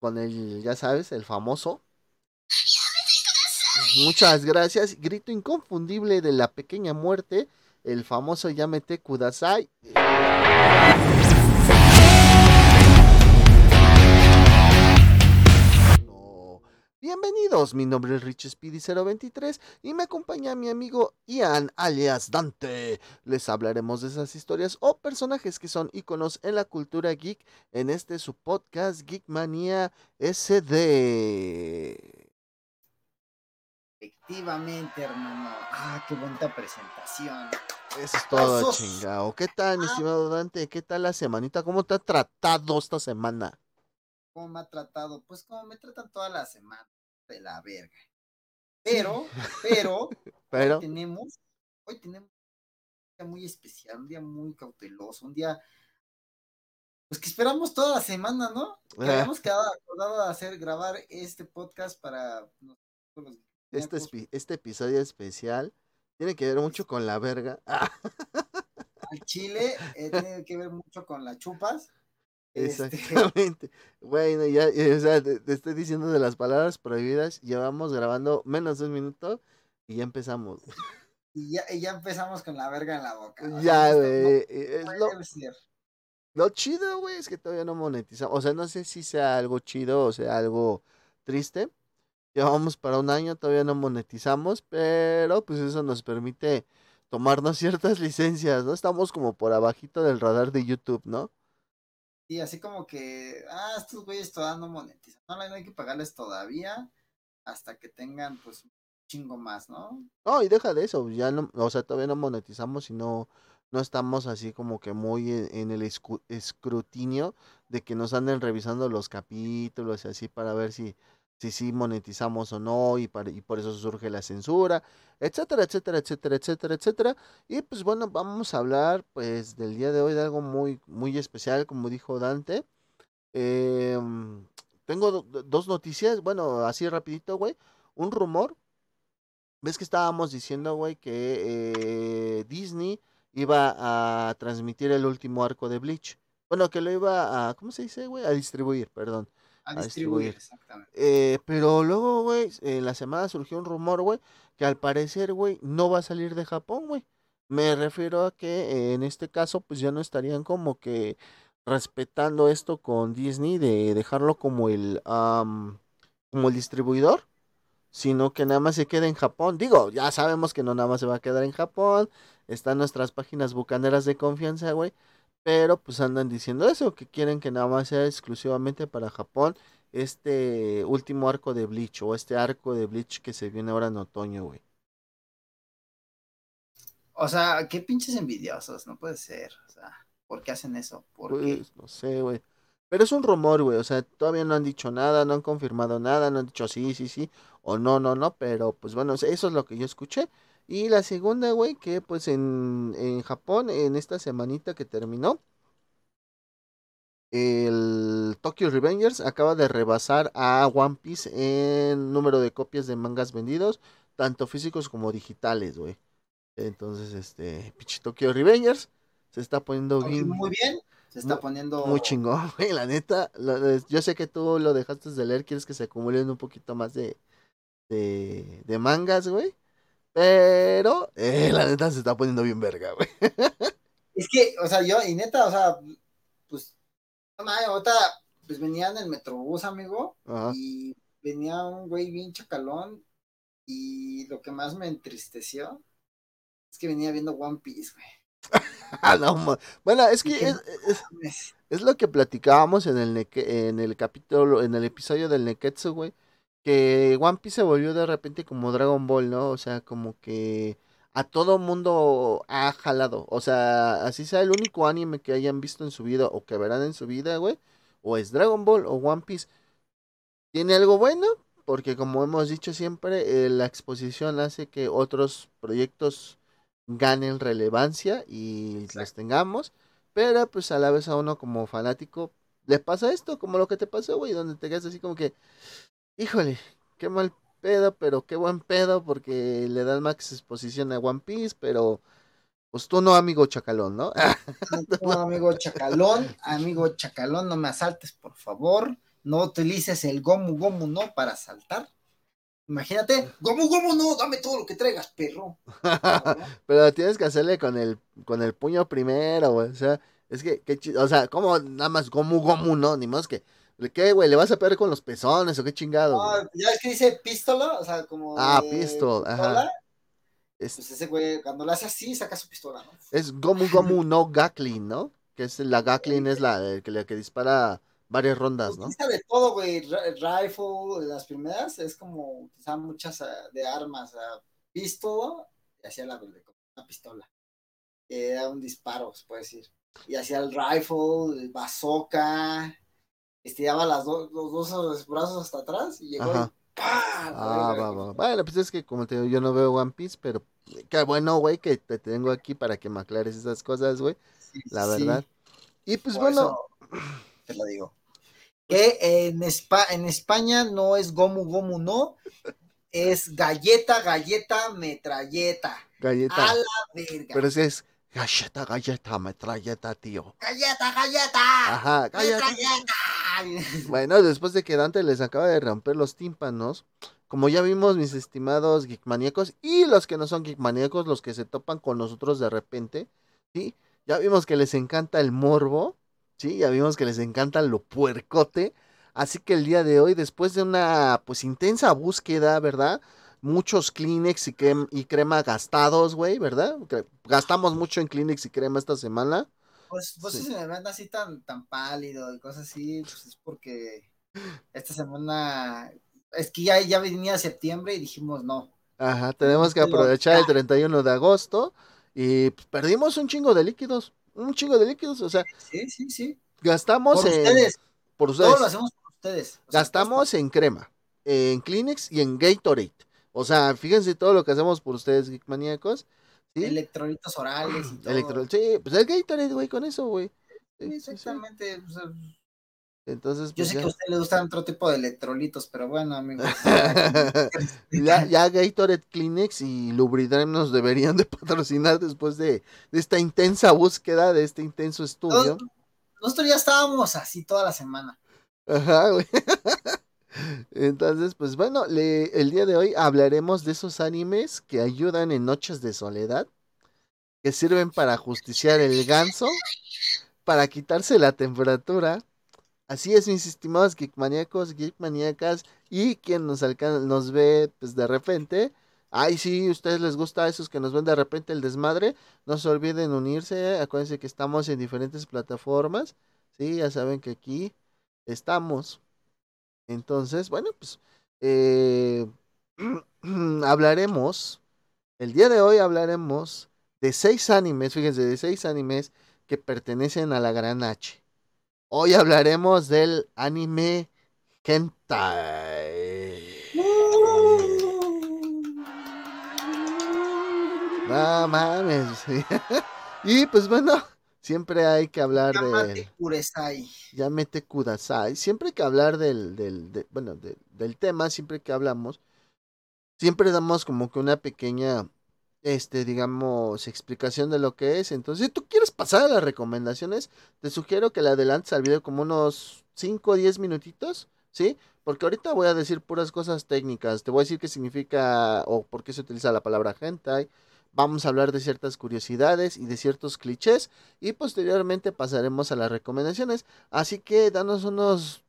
con el, ya sabes, el famoso. Muchas gracias. Grito inconfundible de la pequeña muerte, el famoso Yamete Kudasai. Bienvenidos, mi nombre es Rich Speedy023 y me acompaña mi amigo Ian alias Dante. Les hablaremos de esas historias o personajes que son iconos en la cultura geek en este su podcast Geekmania SD. Efectivamente, hermano. Ah, qué bonita presentación. Eso es todo, chingado. ¿Qué tal, mi ah. estimado Dante? ¿Qué tal la semanita? ¿Cómo te ha tratado esta semana? ¿Cómo me ha tratado? Pues como me tratan toda la semana, de la verga. Pero, pero, pero, hoy tenemos, hoy tenemos un día muy especial, un día muy cauteloso, un día, pues que esperamos toda la semana, ¿no? Que habíamos quedado acordado de hacer, grabar este podcast para este, este episodio especial tiene que ver mucho con la verga. Al chile eh, tiene que ver mucho con las chupas. Este, Exactamente. Bueno, ya, o sea, te, estoy diciendo de las palabras prohibidas. Llevamos grabando menos de un minuto y ya empezamos. Y ya, ya empezamos con la verga en la boca. ya, güey. Eh, lo, chido, güey, es que todavía no monetizamos. O sea, no sé si sea algo chido o sea algo triste. Llevamos para un año, todavía no monetizamos, pero pues eso nos permite tomarnos ciertas licencias, ¿no? Estamos como por abajito del radar de YouTube, ¿no? Y así como que, ah, estos güeyes todavía no monetizan. No, no hay que pagarles todavía hasta que tengan, pues, un chingo más, ¿no? No, y deja de eso, ya no, o sea, todavía no monetizamos y no, no estamos así como que muy en, el escrutinio de que nos anden revisando los capítulos y así para ver si si sí monetizamos o no y, y por eso surge la censura, etcétera, etcétera, etcétera, etcétera, etcétera. Y pues bueno, vamos a hablar pues del día de hoy de algo muy, muy especial, como dijo Dante. Em, tengo dos noticias, bueno, así rapidito, güey. Un rumor. ¿Ves que estábamos diciendo, güey, que eh, Disney iba a transmitir el último arco de Bleach? Bueno, que lo iba a, ¿cómo se dice, güey? A distribuir, perdón a distribuir, exactamente. Eh, pero luego, güey, en la semana surgió un rumor, güey, que al parecer, güey, no va a salir de Japón, güey. Me refiero a que en este caso, pues ya no estarían como que respetando esto con Disney de dejarlo como el, como el distribuidor, sino que nada más se quede en Japón. Digo, ya sabemos que no nada más se va a quedar en Japón. Están nuestras páginas bucaneras de confianza, güey. Pero pues andan diciendo eso, que quieren que nada más sea exclusivamente para Japón este último arco de Bleach o este arco de Bleach que se viene ahora en otoño, güey. O sea, qué pinches envidiosos, no puede ser. O sea, ¿por qué hacen eso? ¿Por pues, no sé, güey. Pero es un rumor, güey. O sea, todavía no han dicho nada, no han confirmado nada, no han dicho sí, sí, sí, o no, no, no. Pero pues bueno, eso es lo que yo escuché. Y la segunda, güey, que pues en, en Japón, en esta semanita que terminó, el Tokyo Revengers acaba de rebasar a One Piece en número de copias de mangas vendidos, tanto físicos como digitales, güey. Entonces, este, pinche Tokyo Revengers se está poniendo bien. Muy bien, se está poniendo. Muy chingón, güey, la neta. yo sé que tú lo dejaste de leer, quieres que se acumulen un poquito más de, de, de mangas, güey. Pero, eh, la neta se está poniendo bien verga, güey. Es que, o sea, yo, y neta, o sea, pues, no ahorita, pues venía en el metrobús, amigo, y venía un güey bien chacalón, y lo que más me entristeció es que venía viendo One Piece, güey. Ah, bueno, es que es, es, lo que platicábamos en el, en el capítulo, en el episodio del Neketsu, güey que One Piece se volvió de repente como Dragon Ball, ¿no? O sea, como que a todo mundo ha jalado. O sea, así sea el único anime que hayan visto en su vida o que verán en su vida, güey. O es Dragon Ball o One Piece. Tiene algo bueno, porque como hemos dicho siempre, eh, la exposición hace que otros proyectos ganen relevancia y los tengamos. Pero pues a la vez a uno como fanático le pasa esto, como lo que te pasó, güey, donde te quedas así como que, híjole, qué mal pedo, pero qué buen pedo, porque le dan max exposición a One Piece, pero pues tú no, amigo Chacalón, ¿no? no, amigo Chacalón, amigo Chacalón, no me asaltes, por favor. no utilices el Gomu Gomu no para saltar. Imagínate, Gomu Gomu no, dame todo lo que traigas, perro. Pero tienes que hacerle con el, con el puño primero, güey. O sea, es que, o sea, ¿cómo nada más Gomu Gomu no? Ni más que, ¿qué, güey? ¿Le vas a pegar con los pezones o qué chingado? No, ya es que dice pistola, o sea, como. Ah, pistol, ajá. Es, pues ese güey, cuando lo hace así, saca su pistola, ¿no? Es Gomu Gomu no Gaklin, ¿no? Que es la Gaklin, es la que, la que dispara varias rondas, ¿no? Utiliza de todo, güey. Rifle, las primeras, es como utilizan muchas ah, de armas. Uh, pistola, y hacía la una pistola. Era un disparo, se puede decir. Y hacía el rifle, el bazooka, estiraba las dos los dos brazos hasta atrás y llegó Ah, va, va. Bueno, pues es que como te digo, yo no veo One Piece, pero qué bueno, güey, que te tengo aquí para que me aclares esas cosas, güey. la verdad. Y pues bueno. te lo digo. Que en, en España no es Gomu Gomu, no. Es galleta, galleta, metralleta. Galleta. A la verga. Pero ese es galleta, galleta, metralleta, tío. Galleta, galleta. Ajá, galleta. Metralleta. Bueno, después de que Dante les acaba de romper los tímpanos, como ya vimos, mis estimados geekmaníacos y los que no son geekmaníacos, los que se topan con nosotros de repente, ¿sí? Ya vimos que les encanta el morbo, ¿sí? Ya vimos que les encanta lo puercote. Así que el día de hoy, después de una pues intensa búsqueda, ¿verdad? Muchos Kleenex y, crema, y crema gastados, güey, ¿verdad? Gastamos mucho en Kleenex y crema esta semana. Pues, pues si se me ven así tan, tan pálido y cosas así, pues es porque esta semana, es que ya, ya venía septiembre y dijimos no. Ajá, tenemos que aprovechar el 31 de agosto y pues, perdimos un chingo de líquidos, un chingo de líquidos, o sea. Sí, sí, sí. Gastamos por en... Ustedes. Por ustedes. Todo lo hacemos por ustedes. Gastamos en crema, en Kleenex y en Gatorade. O sea, fíjense todo lo que hacemos por ustedes, geekmaníacos. Electrolitos orales y todo. sí, pues el Gatorade, güey, con eso, güey. exactamente. Entonces, Yo pues sé que a usted le gustan otro tipo de electrolitos, pero bueno, amigos. ya, ya Gatorade Kleenex y Lubridrem nos deberían de patrocinar después de, esta intensa búsqueda, de este intenso estudio. nosotros ya estábamos así toda la semana. Ajá, güey. Entonces, pues bueno, el día de hoy hablaremos de esos animes que ayudan en noches de soledad, que sirven para justiciar el ganso, para quitarse la temperatura. Así es, mis estimados geekmaníacos, geekmaníacas y quien nos, nos ve pues de repente. Ay, sí, ustedes les gusta a esos que nos ven de repente el desmadre. No se olviden unirse. Acuérdense que estamos en diferentes plataformas. Sí, ya saben que aquí estamos. Entonces, bueno, pues eh, hablaremos, el día de hoy hablaremos de seis animes, fíjense, de seis animes que pertenecen a la gran H. Hoy hablaremos del anime Hentai. No mames. y pues bueno, Siempre hay que hablar de. Llámete Kudasai. Siempre hay que hablar del, del bueno, del tema, siempre que hablamos, siempre damos como que una pequeña, este, digamos, explicación de lo que es. Entonces, si tú quieres pasar a las recomendaciones, te sugiero que le adelantes al video como unos 5 o 10 minutitos, ¿sí? Porque ahorita voy a decir puras cosas técnicas. Te voy a decir qué significa o por qué se utiliza la palabra hentai Vamos a hablar de ciertas curiosidades y de ciertos clichés y posteriormente pasaremos a las recomendaciones. Así que danos unos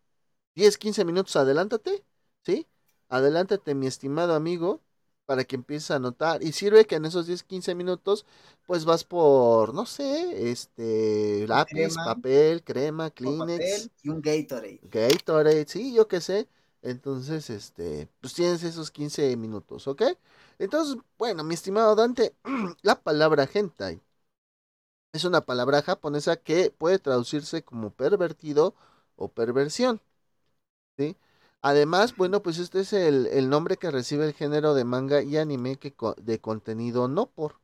10, 15 minutos, adelántate, ¿sí? Adelántate, mi estimado amigo, para que empieces a anotar. Y sirve que en esos 10, 15 minutos, pues vas por, no sé, este, lápiz, papel, crema, Kleenex. y un Gatorade. Gatorade, sí, yo qué sé. Entonces, este, pues tienes esos 15 minutos, ¿ok? Entonces, bueno, mi estimado Dante, la palabra hentai es una palabra japonesa que puede traducirse como pervertido o perversión, ¿sí? Además, bueno, pues este es el, nombre que recibe el género de manga y anime que, de contenido no por.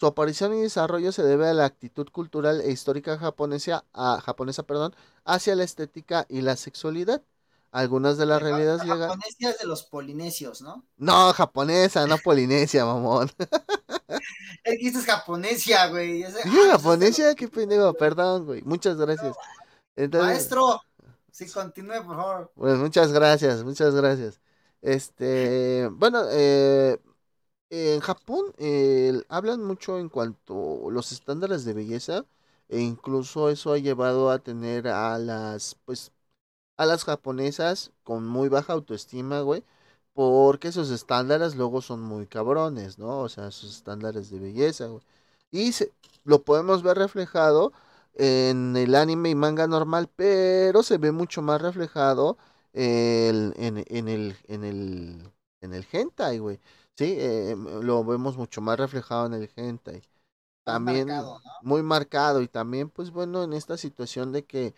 Su aparición y desarrollo se debe a la actitud cultural e histórica japonesa, a, japonesa perdón, hacia la estética y la sexualidad algunas de las realidades llegan. Japonesa de los polinesios, ¿no? No, japonesa, no polinesia, mamón. El que es japonesia, güey. ¿Sí, japonesia? Qué pendejo, perdón, güey. Muchas gracias. Maestro. Sí, continúe, por favor. Pues muchas gracias, muchas gracias. Este, bueno, eh, en Japón hablan mucho en cuanto a los estándares de belleza e incluso eso ha llevado a tener a las, pues, a las japonesas con muy baja autoestima, güey, porque esos estándares luego son muy cabrones, ¿no? O sea, sus estándares de belleza, güey. Y se, lo podemos ver reflejado en el anime y manga normal, pero se ve mucho más reflejado en, en, en, el, en, el, en el hentai, güey. Sí, eh, lo vemos mucho más reflejado en el hentai. También muy marcado y también, pues bueno, en esta situación de que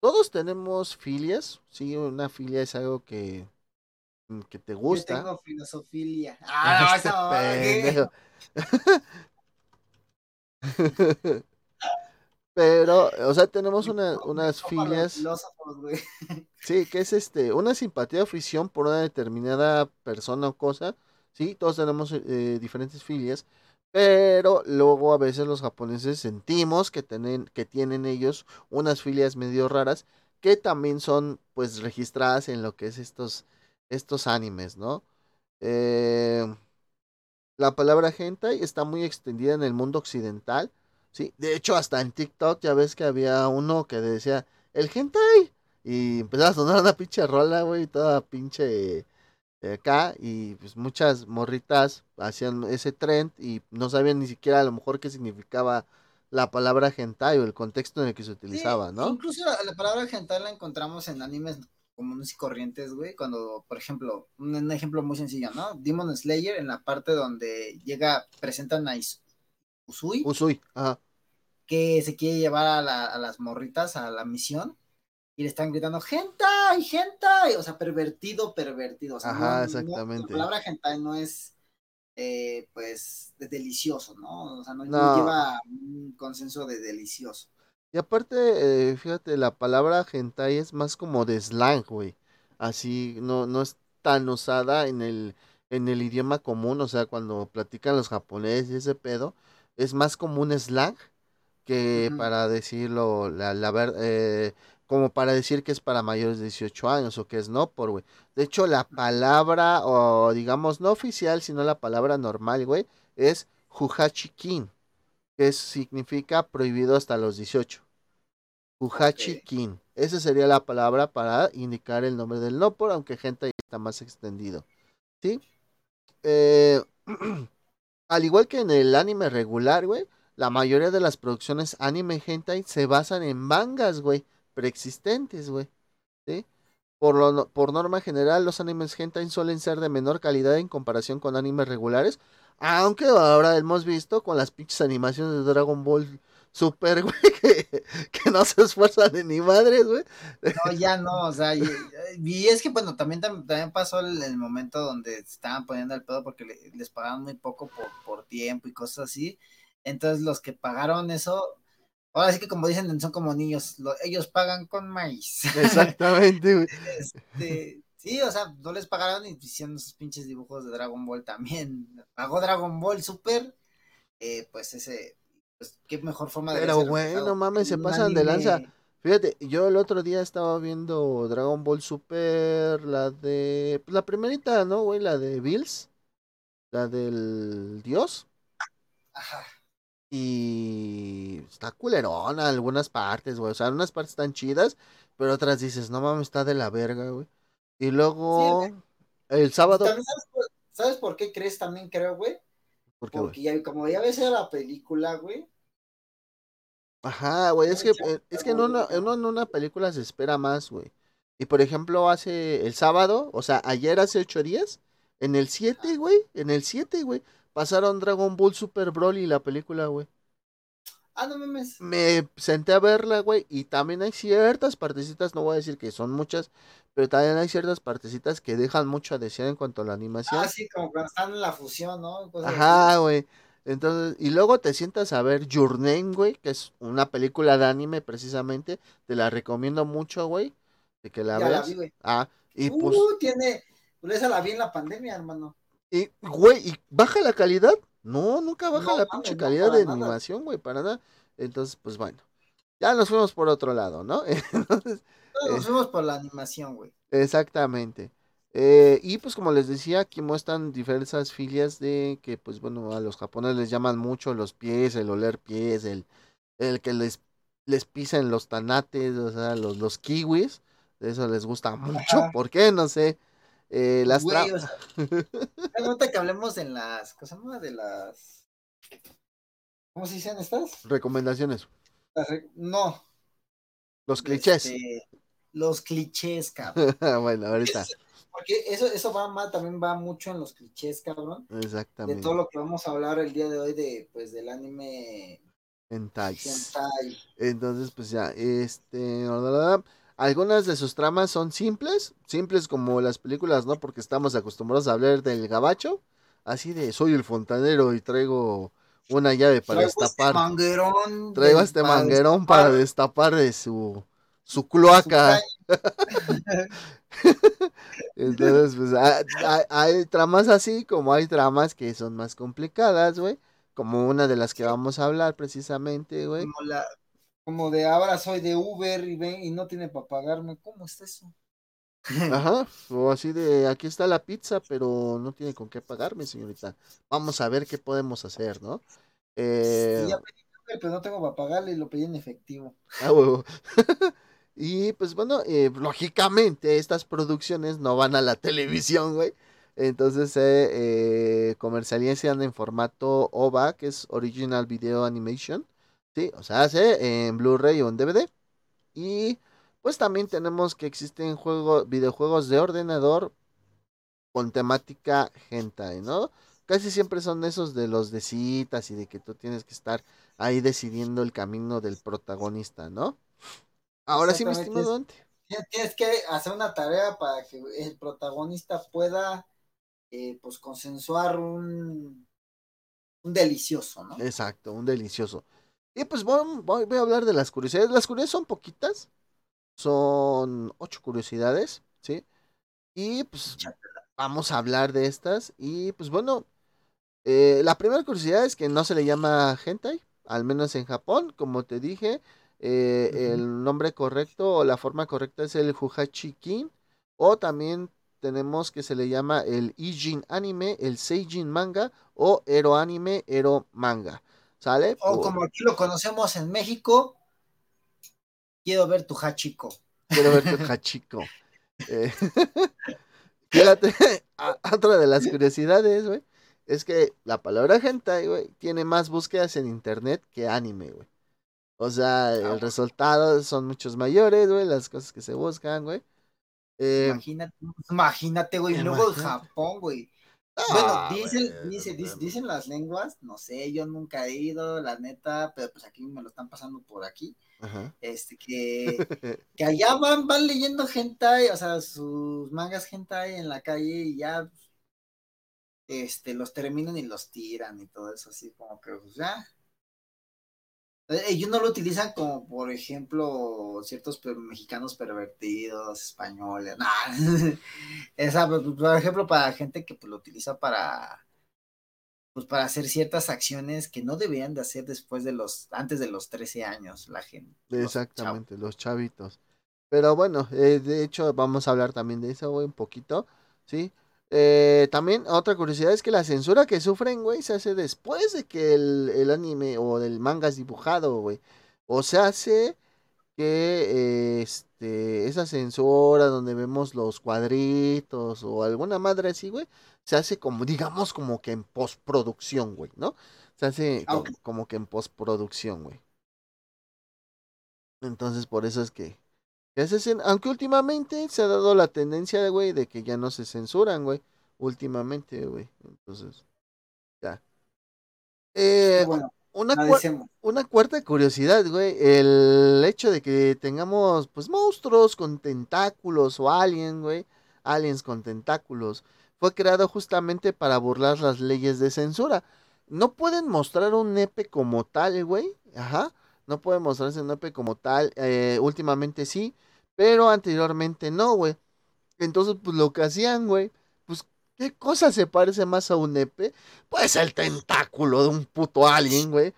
todos tenemos filias, sí, una filia es algo que, mm, que te gusta. Yo tengo filosofilia. Ah, este Pero, o sea, tenemos una, unas filias. Sí, que es este, una simpatía o afición por una determinada persona o cosa. Sí, todos tenemos eh, diferentes filias. Pero luego a veces los japoneses sentimos que tienen, que tienen ellos unas filias medio raras que también son pues registradas en lo que es estos, estos animes, ¿no? Eh, la palabra hentai está muy extendida en el mundo occidental Sí, de hecho, hasta en TikTok ya ves que había uno que decía, el hentai. Y empezaba a sonar una pinche rola, güey, toda pinche acá. Y pues muchas morritas hacían ese trend y no sabían ni siquiera a lo mejor qué significaba la palabra hentai o el contexto en el que se utilizaba, ¿no? Incluso la, palabra hentai la encontramos en animes comunes y corrientes, güey, cuando, por ejemplo, un, ejemplo muy sencillo, ¿no? Demon Slayer, en la parte donde llega, presentan a Usui. Usui, ajá. Que se quiere llevar a, las morritas a la misión y le están gritando hentai, hentai, o sea, pervertido, pervertido. O sea, ajá, exactamente. la palabra hentai no es, eh, pues, de delicioso, ¿no? O sea, no, lleva un consenso de delicioso. Y aparte, eh, fíjate, la palabra hentai es más como de slang, güey. Así, no, no es tan usada en el, en el idioma común, o sea, cuando platican los japoneses y ese pedo, es más como un slang que para decirlo, la, la ver, eh, como para decir que es para mayores de 18 años o que es no por, güey. De hecho, la palabra, o digamos, no oficial, sino la palabra normal, güey, es Juhachikin, que significa prohibido hasta los 18. Juhachikin. Esa sería la palabra para indicar el nombre del no por, aunque gente está más extendido. ¿Sí? Eh, al igual que en el anime regular, güey, la mayoría de las producciones anime hentai se basan en mangas, güey, preexistentes, güey. ¿Sí? Por, lo, por norma general, los animes hentai suelen ser de menor calidad en comparación con animes regulares, aunque ahora hemos visto con las pinches animaciones de Dragon Ball Super, güey, que, no se esfuerzan ni madres, güey. No, ya no, o sea, y, es que, bueno, también, también pasó el, momento donde estaban poniendo el pedo porque les pagaban muy poco por, por tiempo y cosas así. Entonces, los que pagaron eso, ahora sí que como dicen, son como niños, ellos pagan con maíz. Exactamente, güey. Este, sí, o sea, no les pagaron y hicieron esos pinches dibujos de Dragon Ball también. Pagó Dragon Ball Super, eh, pues ese pues qué mejor forma de Pero güey, no mames, se pasan de lanza. Fíjate, yo el otro día estaba viendo Dragon Ball Super, la de. Pues la primerita, ¿no, güey? La de Bills. La del Dios. Ajá. Y está culerona algunas partes, güey. O sea, unas partes están chidas, pero otras dices, no mames, está de la verga, güey. Y luego, el sábado. ¿Sabes por qué crees también, creo, güey? Porque ya, como ya ves la película, güey. Ajá, güey, es que, eh, es que en una, en una película se espera más, güey. Y por ejemplo, hace el sábado, o sea, ayer hace ocho días, en el 7, güey, en el 7, güey, pasaron Dragon Ball Super Broly la película, güey. Ah, no mames. Me senté a verla, güey, y también hay ciertas partecitas, no voy a decir que son muchas, pero también hay ciertas partecitas que dejan mucho a desear en cuanto a la animación. Ah, sí, como cuando están en la fusión, ¿no? Ajá, güey. Entonces, y luego te sientas a ver Your Name, güey, que es una película de anime precisamente. Te la recomiendo mucho, güey. De que la veas. Ah, y uh, pues. tiene. Pues esa la vi en la pandemia, hermano. Y, güey, ¿y baja la calidad? No, nunca baja la pinche calidad de animación, güey, para nada. Entonces, pues bueno. ya nos fuimos por otro lado, ¿no? Entonces, nos fuimos por la animación, güey. Exactamente. Eh, y pues como les decía, aquí muestran diversas filias de que pues bueno, a los japoneses les llaman mucho los pies, el oler pies, el, el que les, les pisen los tanates, o sea, los, los kiwis, eso les gusta mucho, ¿por qué? No sé. Eh, las Güey, o sea, que hablemos en las cosas de las ¿cómo se dicen estas? Recomendaciones. No. Los clichés. Este, los clichés, cabrón. bueno, ahorita. Porque eso, eso va también va mucho en los clichés, cabrón. Exactamente. De todo lo que vamos a hablar el día de hoy de, pues, del anime Hentai. Entonces, pues ya, este, algunas de sus tramas son simples, simples como las películas, ¿no? Porque estamos acostumbrados a hablar del gabacho, así de soy el fontanero y traigo una llave para traigo este destapar. Este manguerón traigo este manguerón para destapar de su su cloaca. Entonces, pues hay, tramas así como hay tramas que son más complicadas, güey. Como una de las que vamos a hablar precisamente, güey. Como, la, como de ahora soy de Uber y, ven, y no tiene para pagarme. ¿Cómo está eso? Ajá, o así de aquí está la pizza, pero no tiene con qué pagarme, señorita. Vamos a ver qué podemos hacer, ¿no? Eh... pero no tengo para pagarle y lo pedí en efectivo. Ah, huevo. Y pues bueno, eh, lógicamente estas producciones no van a la televisión, güey. Entonces se eh, comercializan en formato OVA, que es Original Video Animation. Sí, o sea, hace en Blu-ray o en DVD. Y pues también tenemos que existen juegos, videojuegos de ordenador con temática hentai, ¿no? Casi siempre son esos de los de citas y de que tú tienes que estar ahí decidiendo el camino del protagonista, ¿no? Ahora sí, mi estimado Dante. Tienes que hacer una tarea para que el protagonista pueda, eh, pues, consensuar un, un delicioso, ¿no? Exacto, un delicioso. Y pues voy, voy, a hablar de las curiosidades. Las curiosidades son poquitas. Son ocho curiosidades, ¿sí? Y pues vamos a hablar de estas. Y pues bueno, eh, la primera curiosidad es que no se le llama hentai, al menos en Japón, como te dije. Eh, el nombre correcto o la forma correcta es el Kin O también tenemos que se le llama el Ijin Anime, el Seijin Manga o Ero Anime, Ero Manga. ¿Sale? O como aquí lo conocemos en México, quiero ver tu Hachiko. Quiero ver tu Hachiko. Eh, fíjate, otra de las curiosidades, güey, es que la palabra hentai, güey, tiene más búsquedas en internet que anime, güey. O sea, el ah. resultado son muchos mayores, güey, las cosas que se buscan, güey. Eh, imagínate, imagínate, güey, luego Japón, güey. Bueno, dicen, dicen las lenguas, no sé, yo nunca he ido, la neta, pero pues aquí me lo están pasando por aquí. Este, que, que allá van, van leyendo hentai, o sea, sus mangas hentai en la calle y ya, este, los terminan y los tiran y todo eso, así como que, pues ya, ellos no lo utilizan como, por ejemplo, ciertos mexicanos pervertidos, españoles, Esa, pues, pues, por ejemplo, para gente que pues, lo utiliza para, pues, para hacer ciertas acciones que no deberían de hacer después de los, antes de los 13 años, la gente. Exactamente, los, chavitos. Pero bueno, eh, de hecho, vamos a hablar también de eso, un poquito, ¿sí? Eh, también otra curiosidad es que la censura que sufren, güey, se hace después de que el, anime o el manga es dibujado, güey. O se hace que este, esa censura donde vemos los cuadritos o alguna madre así, güey, se hace como, digamos, como que en postproducción, güey, ¿no? Se hace ah, como que en postproducción, güey. Entonces, por eso es que aunque últimamente se ha dado la tendencia, güey, de que ya no se censuran, güey. Últimamente, güey. Entonces, ya. Eh, una, una cuarta curiosidad, güey. El hecho de que tengamos, pues, monstruos con tentáculos o aliens, güey. Aliens con tentáculos. Fue creado justamente para burlar las leyes de censura. No pueden mostrar un nepe como tal, güey. Ajá. No pueden mostrarse un nepe como tal. Eh, últimamente sí pero anteriormente no, güey. Entonces, pues lo que hacían, güey, pues ¿Qué cosa se parece más a un nepe? Pues el tentáculo de un puto alien, güey.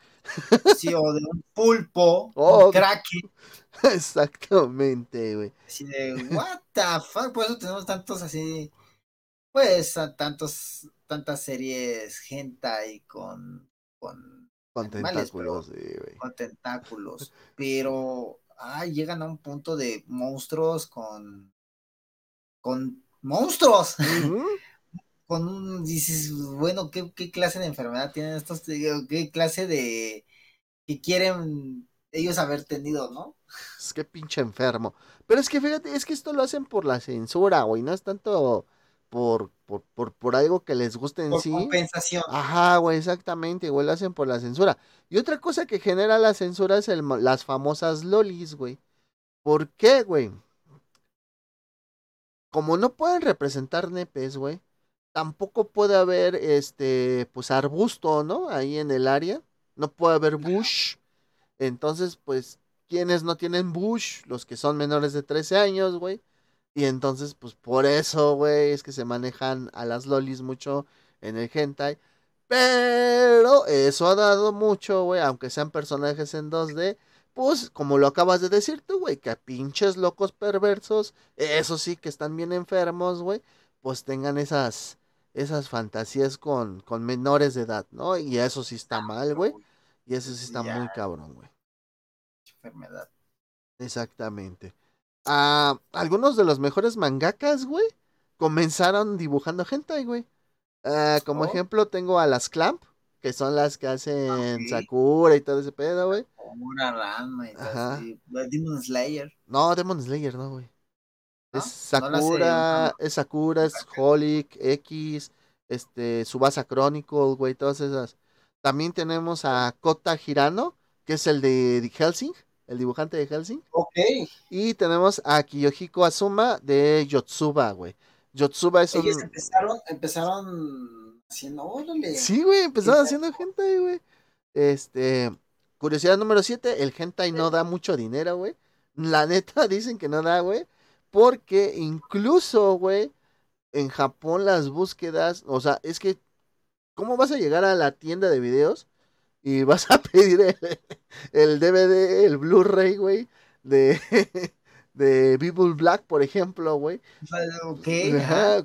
Sí, o de un pulpo, oh, un kraken. Exactamente, güey. Así de, what the fuck, por eso tenemos tantos así, pues, tantos, tantas series hentai con, con, con tentáculos, sí, güey. Con tentáculos, pero, ay, llegan a un punto de monstruos con, con monstruos. con un, dices, bueno, ¿qué, ¿qué, clase de enfermedad tienen estos? ¿Qué clase de, que quieren ellos haber tenido, ¿no? Es que pinche enfermo. Pero es que fíjate, es que esto lo hacen por la censura, güey, no es tanto por, por, por, por algo que les guste en por sí. compensación. Ajá, güey, exactamente, güey, lo hacen por la censura. Y otra cosa que genera la censura es el, las famosas lolis, güey. ¿Por qué, güey? Como no pueden representar nepes, güey, tampoco puede haber, este, pues arbusto, ¿no? Ahí en el área. No puede haber bush. Entonces, pues, quienes no tienen bush? Los que son menores de 13 años, güey. Y entonces, pues por eso, güey, es que se manejan a las lolis mucho en el hentai. Pero eso ha dado mucho, güey, aunque sean personajes en 2D. Pues, como lo acabas de decir tú, güey, que a pinches locos perversos, eso sí que están bien enfermos, güey, pues tengan esas, esas fantasías con, con menores de edad, ¿no? Y eso sí está mal, güey. Y eso sí está muy cabrón, güey. Enfermedad. Exactamente. Algunos de los mejores mangakas, güey, comenzaron dibujando hentai, güey. Ah, como oh. ejemplo tengo a las Clamp, que son las que hacen Sakura y todo ese pedo, güey. Una rama y Ajá. Demon Slayer. No, Demon Slayer, no, güey. Es Sakura, es Sakura, es Holic, X, este, Subasa Chronicle, güey, todas esas. También tenemos a Kota Hirano, que es el de Helsing, el dibujante de Helsing. Ok. Y tenemos a Kiyohiko Azuma de Yotsuba, güey. Yotsuba es Ellos empezaron, empezaron haciendo, órale. Sí, güey, empezaron haciendo hentai, güey. Este, curiosidad número 7, el hentai no da mucho dinero, güey. La neta dicen que no da, güey. Porque incluso, güey, en Japón las búsquedas, o sea, es que ¿Cómo vas a llegar a la tienda de videos y vas a pedir el, DVD, el Blu-ray, güey, de, de People Black, por ejemplo, güey?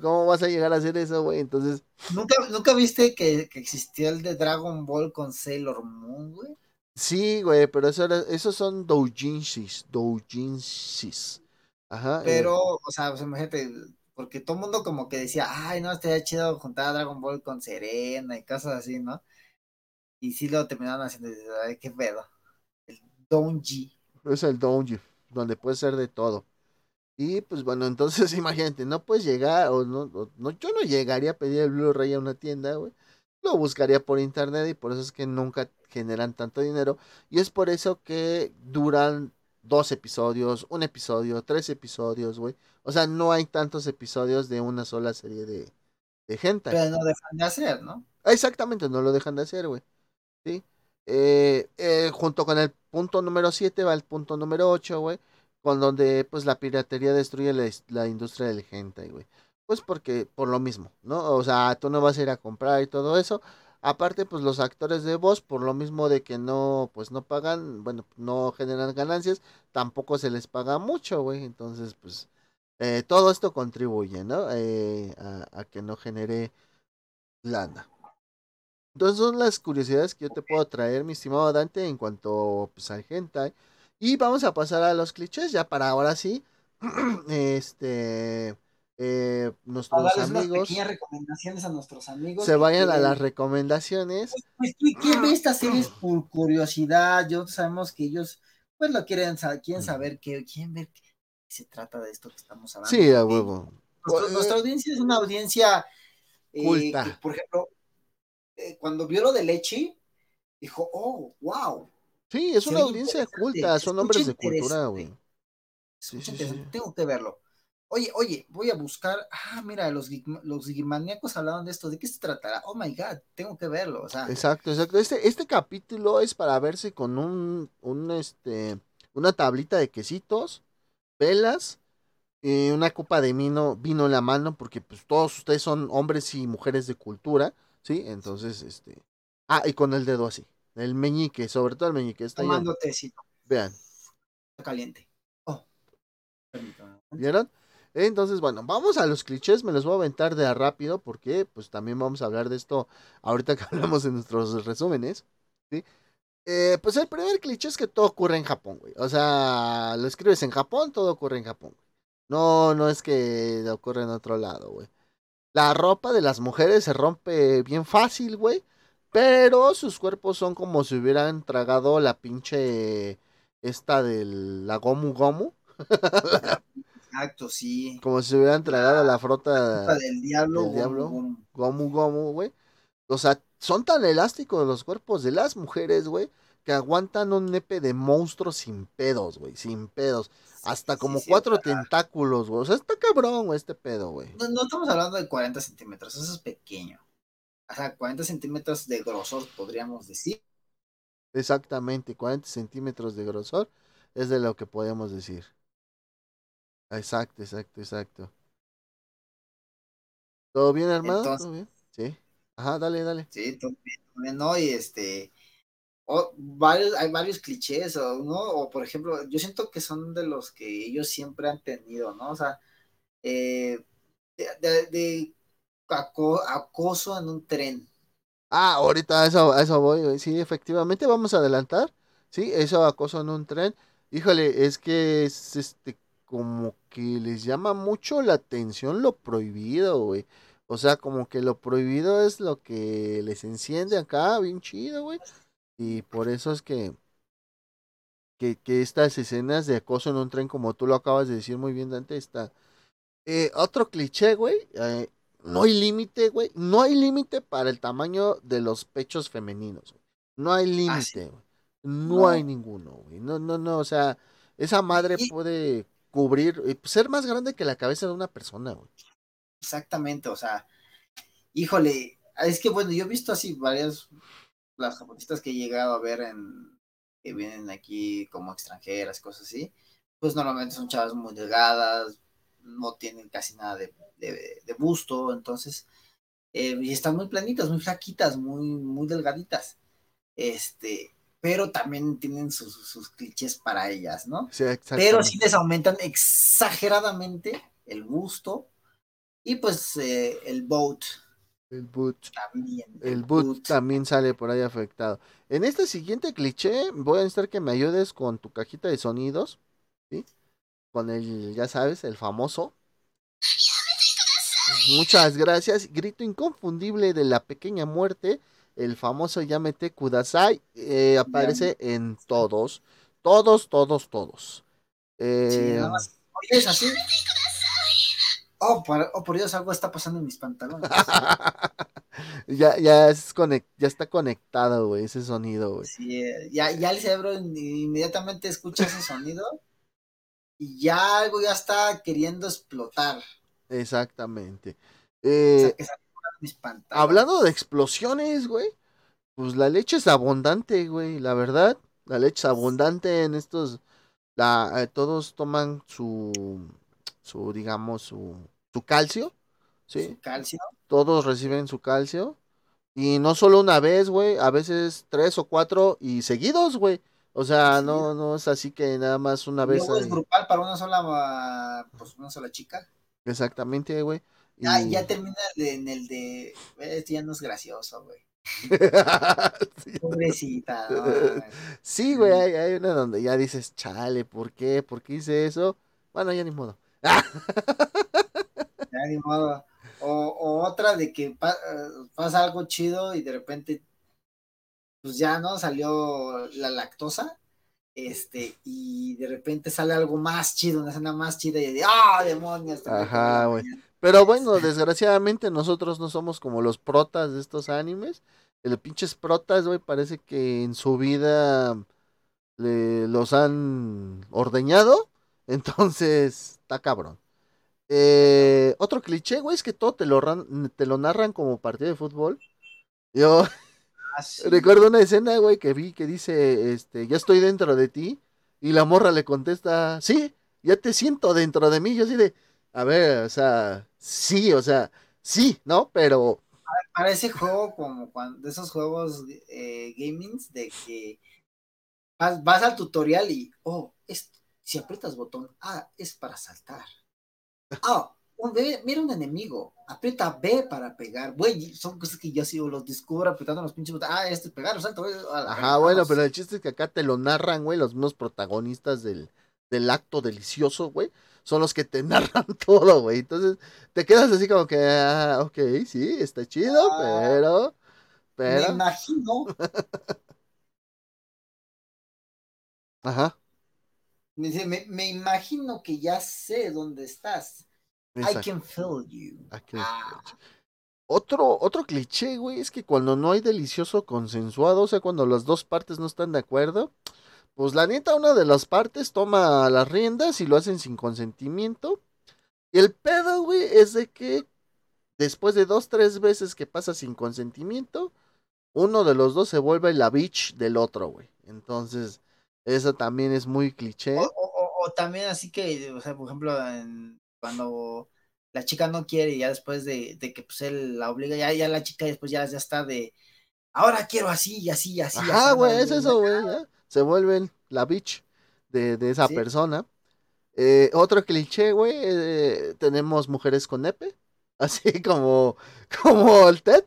¿Cómo vas a llegar a hacer eso, güey? Entonces... ¿Nunca, ¿Nunca viste que, que existió el de Dragon Ball con Sailor Moon, güey? Sí, güey, pero eso era, esos son doujinshis, doujinshis. Ajá. Pero, o sea, pues, imagínate, porque todo el mundo como que decía, ay, no, estaría chido juntar a Dragon Ball con Serena y cosas así, ¿no? Y sí lo terminaron haciendo, ay, qué pedo. El Donji. Es el Donji, donde puede ser de todo. Y pues bueno, entonces imagínate, no puedes llegar, o no, no yo no llegaría a pedir el Blu-ray a una tienda, güey. Lo buscaría por internet y por eso es que nunca generan tanto dinero. Y es por eso que duran dos episodios, un episodio, tres episodios, güey. O sea, no hay tantos episodios de una sola serie de, de gente. Pero no dejan de hacer, ¿no? Exactamente, no lo dejan de hacer, güey. ¿Sí? Eh, eh, junto con el punto número 7 va el punto número 8, güey. Con donde, pues, la piratería destruye la, industria del gente, güey. Pues porque, por lo mismo, ¿no? O sea, tú no vas a ir a comprar y todo eso. Aparte, pues los actores de voz, por lo mismo de que no, pues no pagan, bueno, no generan ganancias, tampoco se les paga mucho, güey. Entonces, pues, eh, todo esto contribuye, ¿no? Eh, a, que no genere lana. Entonces son las curiosidades que yo te puedo traer, mi estimado Dante, en cuanto pues, al hentai. Y vamos a pasar a los clichés, ya para ahora sí. este eh, nuestros amigos. recomendaciones a nuestros amigos. Se vayan a las recomendaciones. Pues, pues ¿quién ve estas series por curiosidad? Yo sabemos que ellos, pues lo quieren, quieren saber que, quieren ver qué se trata de esto que estamos hablando. Sí, a huevo. Nuestra, audiencia es una audiencia eh, por ejemplo, eh, cuando vio lo de Lechi, dijo, oh, wow. Sí, es una audiencia culta, son hombres de cultura, güey. Sí, Tengo que verlo. Oye, oye, voy a buscar. Ah, mira, los, los guimaníacos hablaron de esto. ¿De qué se tratará? Oh my god, tengo que verlo. O sea. Exacto, exacto. Este, este capítulo es para verse con un, un este, una tablita de quesitos, velas y una copa de vino, vino en la mano, porque pues todos ustedes son hombres y mujeres de cultura, ¿sí? Entonces, este... Ah, y con el dedo así, el meñique, sobre todo el meñique. Está Tomando tecito. Vean. Caliente. Oh. ¿Vieron? Entonces, bueno, vamos a los clichés, me los voy a aventar de a rápido porque pues también vamos a hablar de esto ahorita que hablamos de nuestros resúmenes, ¿sí? Eh, pues el primer cliché es que todo ocurre en Japón, güey. O sea, lo escribes en Japón, todo ocurre en Japón. No, no es que ocurre en otro lado, güey. La ropa de las mujeres se rompe bien fácil, güey. Pero sus cuerpos son como si hubieran tragado la pinche esta del la Gomu Gomu. Exacto, sí. Como si hubieran tragado la frota del diablo. Del diablo. Gomu Gomu, güey. O sea, son tan elásticos los cuerpos de las mujeres, güey, que aguantan un nepe de monstruos sin pedos, güey, sin pedos. Hasta como cuatro tentáculos, güey. O sea, está cabrón, güey, este pedo, güey. No, no, estamos hablando de 40 centímetros, eso es pequeño. O sea, 40 centímetros de grosor, podríamos decir. Exactamente, 40 centímetros de grosor es de lo que podemos decir. Exacto, exacto, exacto. ¿Todo bien, hermano? ¿Todo bien? Sí. Ajá, dale, dale. Sí, todo bien, ¿no? Y este, varios, hay varios clichés, o, ¿no? O por ejemplo, yo siento que son de los que ellos siempre han tenido, ¿no? O sea, eh, de, acoso en un tren. Ah, ahorita a eso, a eso voy, sí, efectivamente, vamos a adelantar, sí, eso acoso en un tren. Híjole, es que es este como que les llama mucho la atención lo prohibido, güey. O sea, como que lo prohibido es lo que les enciende acá, bien chido, güey. Y por eso es que, que, que, estas escenas de acoso en un tren, como tú lo acabas de decir muy bien, Dante, está... Eh, otro cliché, güey. Eh, no hay límite, güey. No hay límite para el tamaño de los pechos femeninos. No hay ah, límite, güey. No, hay ninguno, güey. No, no, no. O sea, esa madre puede cubrir, eh, ser más grande que la cabeza de una persona, güey. Exactamente, o sea, híjole, es que bueno, yo he visto así varias, las japonistas que he llegado a ver en, que vienen aquí como extranjeras, cosas así, pues normalmente son chavas muy delgadas, no tienen casi nada de, de, busto, entonces, eh, y están muy planitas, muy flaquitas, muy, muy delgaditas. Este, pero también tienen sus, clichés para ellas, ¿no? Sí, pero sí les aumentan exageradamente el busto y pues eh, el boat. El boot. También. El, boot, también sale por ahí afectado. En este siguiente cliché, voy a necesitar que me ayudes con tu cajita de sonidos. ¿Sí? Con el, ya sabes, el famoso. Muchas gracias. Grito inconfundible de la pequeña muerte el famoso Yamete Kudasai eh, aparece en todos, todos, todos, todos. Eh, Oye, es así. Oh por, oh, por Dios, algo está pasando en mis pantalones. ya, ya, es ya está conectado, güey, ese sonido, güey. Sí, eh, ya, ya el cerebro inmediatamente escucha ese sonido y ya algo ya está queriendo explotar. Exactamente. Eh, Hablando de explosiones, güey. Pues la leche es abundante, güey. La verdad, la leche es abundante en estos. La, eh, todos toman su, su digamos, su, su calcio. ¿sí? calcio. Todos reciben su calcio. Y no solo una vez, güey. A veces tres o cuatro y seguidos, güey. O sea, no, no es así que nada más una vez. es grupal para una sola, pues una sola chica. Exactamente, güey. Ya, ya termina en el de. Este ya no es gracioso, güey. Pobrecita. Sí, güey, hay, una donde ya dices, chale, ¿por qué? ¿Por qué hice eso? Bueno, ya ni modo. ya ni modo. O, o otra de que pasa algo chido y de repente, pues ya, ¿no? Salió la lactosa. Este, y de repente sale algo más chido, una escena más chida y de, ¡ah, demonios! Ajá, güey. Pero bueno, desgraciadamente nosotros no somos como los protas de estos animes. El pinches protas, güey, parece que en su vida los han ordeñado. Entonces, está cabrón. Eh, otro cliché, güey, es que todo te lo, te lo narran como partido de fútbol. Yo ah, recuerdo una escena, güey, que vi que dice, este, ya estoy dentro de ti. Y la morra le contesta, sí, ya te siento dentro de mí, yo así de, a ver, o sea, sí, o sea, sí, ¿no? Pero... Para ese juego, como cuando, de esos juegos eh, gamings, de que vas, al tutorial y, oh, si aprietas botón A es para saltar. Ah, un mira un enemigo, aprieta B para pegar. Güey, son cosas que yo sí los descubro apretando los pinches botones. Ah, este es pegar, salto. Ajá, bueno, pero el chiste es que acá te lo narran, güey, los mismos protagonistas del, del acto delicioso, güey. Son los que te narran todo, güey. Entonces te quedas así como que, ah, ok, sí, está chido, ah, pero, pero. Me imagino. Ajá. Me, me, me, imagino que ya sé dónde estás. I can feel you. Ah. Otro, otro cliché, güey, es que cuando no hay delicioso consensuado, o sea, cuando las dos partes no están de acuerdo, pues la neta, una de las partes toma las riendas y lo hacen sin consentimiento. Y el pedo, güey, es de que después de dos, tres veces que pasa sin consentimiento, uno de los dos se vuelve la bitch del otro, güey. Entonces, eso también es muy cliché. O, también así que, o sea, por ejemplo, cuando la chica no quiere y ya después de, que pues él la obliga, ya, ya la chica después ya, ya está de, ahora quiero así y así y así. Ah, güey, es eso, güey. Se vuelven la bitch de, esa persona. Eh, otro cliché, güey, eh, tenemos mujeres con nepe, así como, como el TED.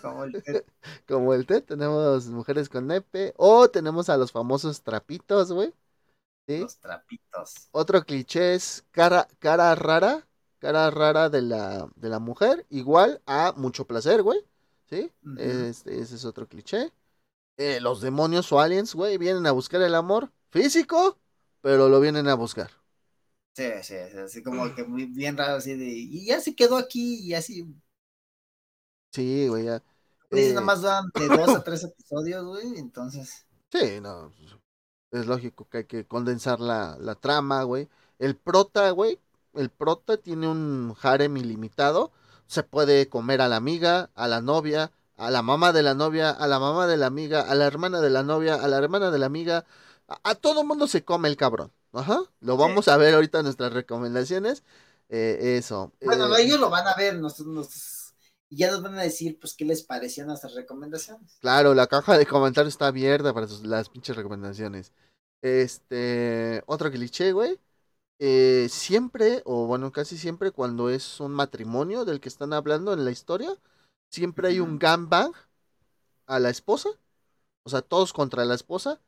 Como el TED. como el TED, tenemos mujeres con nepe, o tenemos a los famosos trapitos, güey. Los trapitos. Otro cliché es cara, cara rara, cara rara de la, de la mujer, igual a mucho placer, güey. ¿Sí? este, ese es otro cliché. Eh, los demonios o aliens, güey, vienen a buscar el amor físico, pero lo vienen a buscar. Sí, sí, así como que muy bien raro, así de, y ya se quedó aquí y así. Sí, güey, ya. Eh... Nada más dan de dos a tres episodios, güey, entonces. Sí, no, es lógico que hay que condensar la, la trama, güey. El prota, güey, el prota tiene un harem ilimitado. Se puede comer a la amiga, a la novia, a la mamá de la novia, a la mamá de la amiga, a la hermana de la novia, a la hermana de la amiga. A, todo mundo se come el cabrón. Ajá. Lo vamos a ver ahorita en nuestras recomendaciones. Eh, eso. Bueno, eh, ellos lo van a ver. Nosotros, y ya nos van a decir, pues, qué les parecían nuestras recomendaciones. Claro, la caja de comentarios está abierta para las pinches recomendaciones. Este, otro cliché, güey. Eh, siempre, o bueno, casi siempre, cuando es un matrimonio del que están hablando en la historia, siempre hay un gangbang a la esposa. O sea, todos contra la esposa.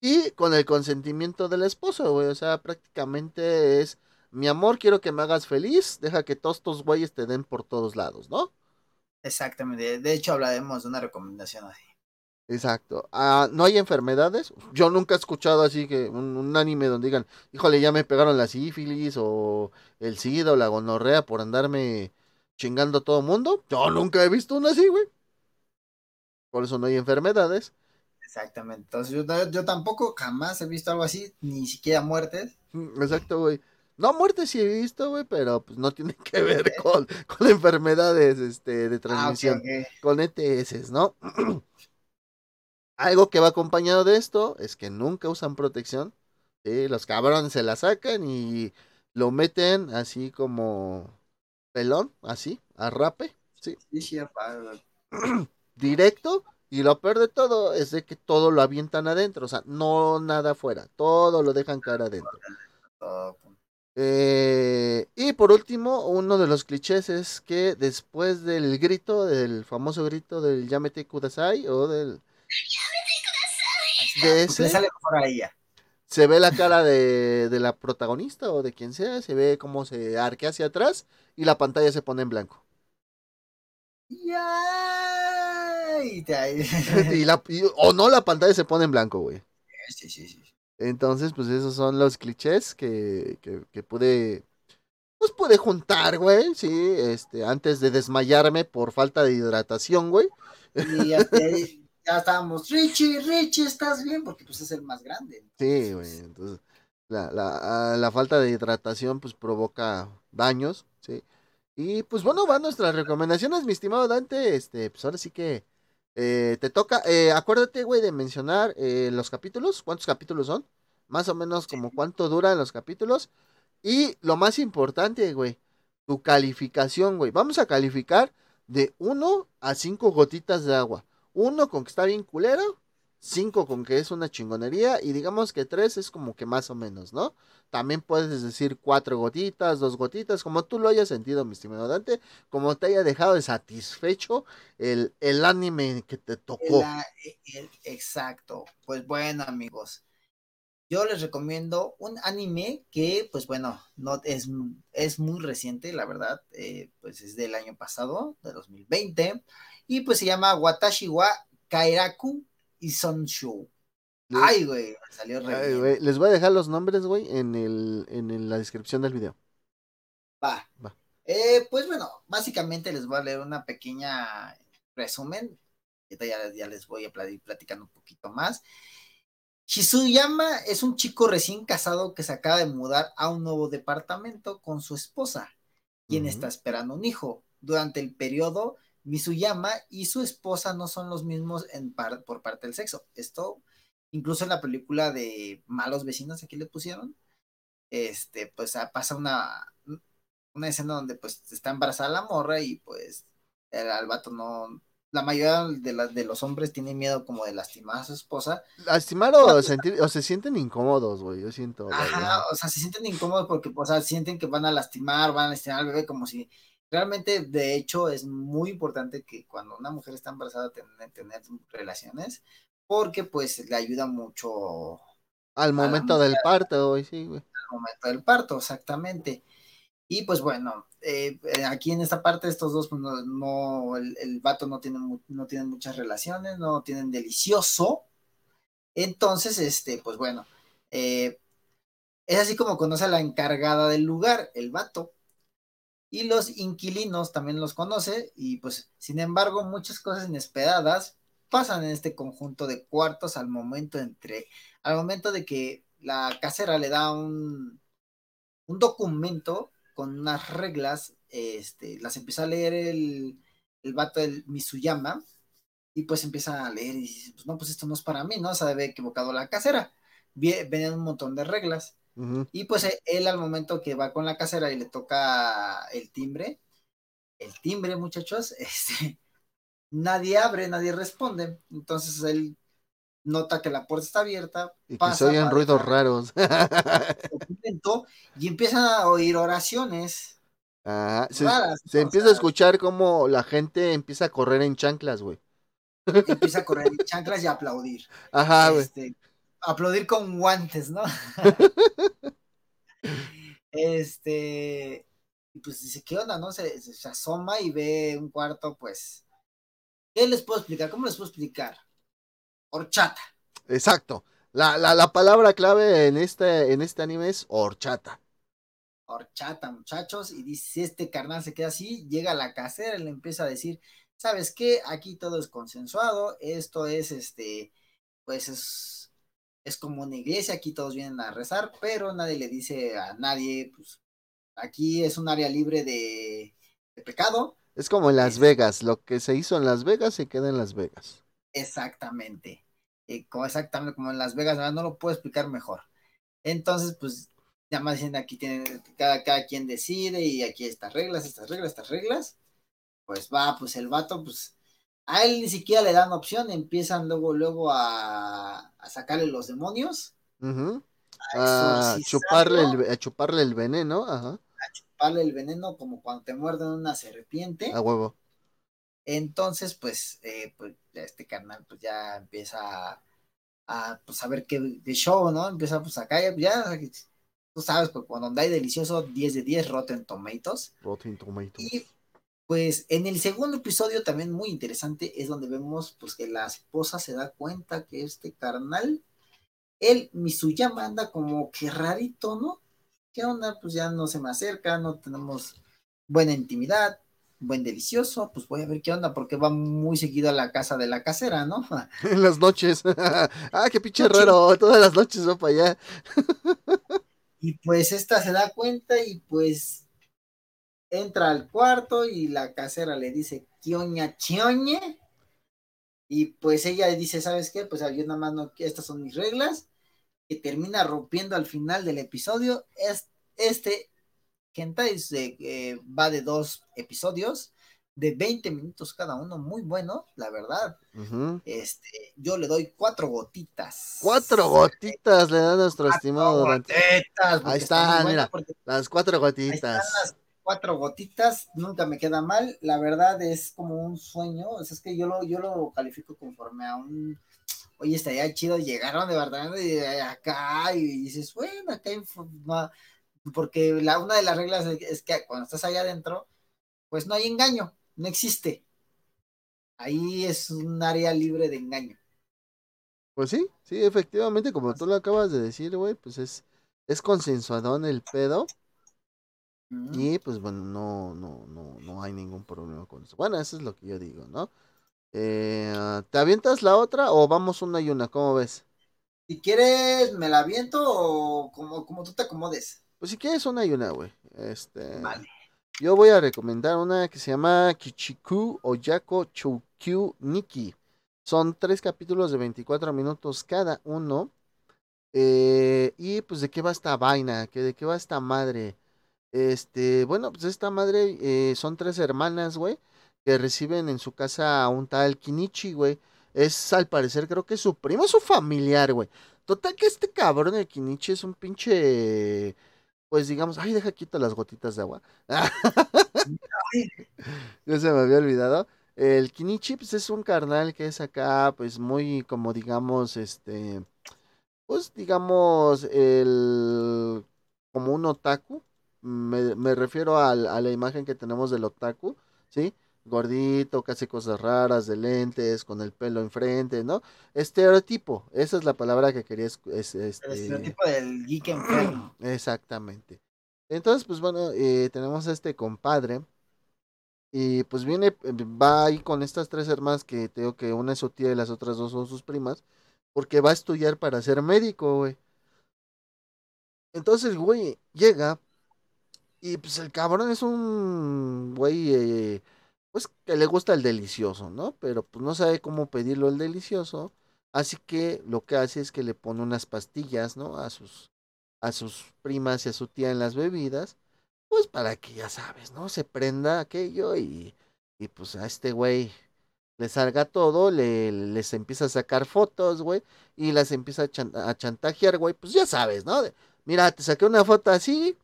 Y con el consentimiento de la esposa, güey. O sea, prácticamente es, mi amor, quiero que me hagas feliz. Deja que todos estos güeyes te den por todos lados, ¿no? Exactamente. De hecho, hablaremos de una recomendación así. Exacto. Ah, no hay enfermedades. Yo nunca he escuchado así que un, anime donde digan, híjole, ya me pegaron la sífilis o el SIDA o la gonorrea por andarme chingando a todo mundo. Yo nunca he visto uno así, güey. Por eso no hay enfermedades. Exactamente. Entonces yo, tampoco jamás he visto algo así, ni siquiera muertes. Mm, exacto, güey. No, muertes sí he visto, güey, pero pues no tiene que ver con, con enfermedades este, de ah, transmisión, con ETS, ¿no? Algo que va acompañado de esto es que nunca usan protección. Los cabrones se la sacan y lo meten así como pelón, así, a rape. Sí. Directo. Y lo peor de todo es de que todo lo avientan adentro. O sea, no nada afuera. Todo lo dejan caer adentro. Eh, y por último, uno de los clichés es que después del grito, del famoso grito del Yamete Kudasai o del de ese, Se ve la cara de, la protagonista o de quien sea, se ve cómo se arquea hacia atrás y la pantalla se pone en blanco. o no, la pantalla se pone en blanco, güey. Entonces, pues esos son los clichés que, que, pude pues pude juntar, güey, sí, este, antes de desmayarme por falta de hidratación, güey. Y ya estábamos, Richie, Richie, ¿estás bien? Porque pues es el más grande. Sí, güey, entonces la, la, la, falta de hidratación pues provoca daños, ¿sí? Y pues bueno, van nuestras recomendaciones, mi estimado Dante, este, pues ahora sí que eh, te toca, eh, acuérdate, güey, de mencionar eh, los capítulos, ¿cuántos capítulos son? más o menos como cuánto duran los capítulos. Y lo más importante, güey, tu calificación, güey. Vamos a calificar de 1 a 5 gotitas de agua. Uno con que está bien culero, 5 con que es una chingonería y digamos que 3 es como que más o menos, ¿no? También puedes decir 4 gotitas, 2 gotitas, como tú lo hayas sentido, mi estimado Dante, como te haya dejado de satisfecho el, el anime que te tocó. exacto. Pues bueno, amigos yo les recomiendo un anime que, pues bueno, no es, es muy reciente, la verdad, eh, pues es del año pasado, de 2020, y pues se llama Watashi wa Kairaku Isonshu. Ay, güey, salió re Les voy a dejar los nombres, güey, en, el, en la descripción del video. Va. Va. Eh, pues bueno, básicamente les voy a leer una pequeña resumen. Ya, ya les voy a platicando un poquito más. Shizuyama es un chico recién casado que se acaba de mudar a un nuevo departamento con su esposa, quien está esperando un hijo. Durante el periodo, Misuyama y su esposa no son los mismos en por parte del sexo. Esto, incluso en la película de Malos Vecinos, aquí le pusieron, este, pues ah, pasa una, una escena donde pues está embarazada la morra y pues el, el vato no, la mayoría de, de los hombres tienen miedo como de lastimar a su esposa. Lastimar o, sentir, o se sienten incómodos, güey, yo siento. Ajá, o sea, se sienten incómodos porque, o sea, sienten que van a lastimar, van a lastimar al bebé como si... Realmente, de hecho, es muy importante que cuando una mujer está embarazada tener, tener relaciones, porque pues le ayuda mucho... Al momento del parto, güey, sí, güey. Al momento del parto, exactamente. Y pues bueno, eh, eh, aquí en esta parte estos dos, pues no, el, vato no tiene, no tienen muchas relaciones, no tienen delicioso. Entonces, este, pues bueno, eh, es así como conoce a la encargada del lugar, el vato. Y los inquilinos también los conoce y pues, sin embargo, muchas cosas inesperadas pasan en este conjunto de cuartos al momento entre, al momento de que la casera le da un, un documento con unas reglas, este, las empieza a leer el, el vato del Misuyama, y pues empieza a leer y dice, pues no, pues esto no es para mí, ¿no? Se debe equivocado la casera. Venían un montón de reglas. Y pues e, él al momento que va con la casera y le toca el timbre, el timbre, muchachos, este, nadie abre, nadie responde. Entonces él nota que la puerta está abierta. Y que se oyen ruidos raros. y empieza a oír oraciones. Ah, se, empieza a escuchar como la gente empieza a correr en chanclas, güey. Empieza a correr en chanclas y a aplaudir. Ajá, güey. Este, aplaudir con guantes, ¿no? este, y pues dice, ¿qué onda, no? Se, se asoma y ve un cuarto, pues, ¿qué les puedo explicar? ¿Cómo les puedo explicar? horchata. Exacto. La, la, la, palabra clave en este, en este anime es horchata. Horchata, muchachos. Y dice, si este carnal se queda así, llega a la casera y le empieza a decir, ¿sabes qué? Aquí todo es consensuado, esto es este, pues es, es como una iglesia, aquí todos vienen a rezar, pero nadie le dice a nadie, pues aquí es un área libre de, de pecado. Es como en Las Vegas, lo que se hizo en Las Vegas se queda en Las Vegas. Exactamente. Eh, exactamente como en Las Vegas, no lo puedo explicar mejor. Entonces, pues, ya más diciendo aquí tiene, cada, cada quien decide y aquí estas reglas, estas reglas, estas reglas. Pues va, pues el vato, pues, a él ni siquiera le dan opción, empiezan luego, luego a, a sacarle los demonios. a, chuparle el, a chuparle el veneno, ajá. A chuparle el veneno como cuando te muerden una serpiente. A huevo. Entonces, pues, eh, pues este canal pues ya empieza a, pues, a ver qué de show, ¿no? Empieza pues acá, ya, ya tú sabes, pues cuando hay delicioso, 10 de 10, Rotten Tomatoes. Rotten Tomatoes. Y pues en el segundo episodio también muy interesante es donde vemos pues que la esposa se da cuenta que este carnal, él, Misuyama, anda como que rarito, ¿no? ¿Qué onda? Pues ya no se me acerca, no tenemos buena intimidad, buen delicioso, pues voy a ver qué onda, porque va muy seguido a la casa de la casera, ¿no? En las noches. ah, qué pinche raro, todas las noches va para allá. y pues esta se da cuenta y pues entra al cuarto y la casera le dice, ¿quioña chioñe? Y pues ella dice, ¿sabes qué? Pues yo nada más no, estas son mis reglas. que termina rompiendo al final del episodio. Es, este hentai eh, va de dos episodios de 20 minutos cada uno, muy bueno, la verdad. Este, yo le doy cuatro gotitas. Cuatro gotitas le da nuestro estimado. Ahí está, mira, las cuatro gotitas. las cuatro gotitas, nunca me queda mal. La verdad es como un sueño. es que yo lo, yo lo califico conforme a un. Oye, estaría chido, llegaron de verdad de acá y dices, bueno, acá hay porque la, una de las reglas es que cuando estás allá adentro, pues no hay engaño no existe. Ahí es un área libre de engaño. Pues sí, sí, efectivamente, como tú lo acabas de decir, güey, pues es, es consensuadón el pedo. Y pues bueno, no, no, no, no hay ningún problema con eso. Bueno, eso es lo que yo digo, ¿no? Eh, ¿Te avientas la otra o vamos una y una? ¿Cómo ves? Si quieres, me la aviento o como, como tú te acomodes. Pues si quieres una y una, güey. Este. Vale. Yo voy a recomendar una que se llama Kichiku Oyako Choukyu Niki. Son tres capítulos de 24 minutos cada uno. Eh, y pues de qué va esta vaina, que de qué va esta madre. Este, bueno, pues esta madre eh, son tres hermanas, güey, que reciben en su casa a un tal Kinichi, güey. Es al parecer, creo que su primo, su familiar, güey. Total que este cabrón de Kinichi es un pinche pues digamos, ay, deja quito las gotitas de agua. ya se me había olvidado. El Kinichi, pues es un carnal que es acá, pues muy como digamos, este, pues digamos, el, como un otaku. Me, me refiero a la imagen que tenemos del otaku, ¿sí? gordito, casi cosas raras, de lentes, con el pelo enfrente, ¿no? Estereotipo, esa es la palabra que quería. Es, este... El estereotipo del geek enfermo. Exactamente. Entonces, pues bueno, eh, tenemos a este compadre. Y pues viene, va ahí con estas tres hermanas que tengo que una es su tía y las otras dos son sus primas. Porque va a estudiar para ser médico, güey. Entonces, güey, llega. Y pues el cabrón es un güey eh, pues que le gusta el delicioso, ¿no? Pero pues no sabe cómo pedirlo el delicioso, así que lo que hace es que le pone unas pastillas, ¿no? A sus a sus primas y a su tía en las bebidas, pues para que ya sabes, ¿no? Se prenda aquello y, y pues a este güey le salga todo, le, les empieza a sacar fotos, güey, y las empieza a, a chantajear, güey, pues ya sabes, ¿no? Mira, te saqué una foto así,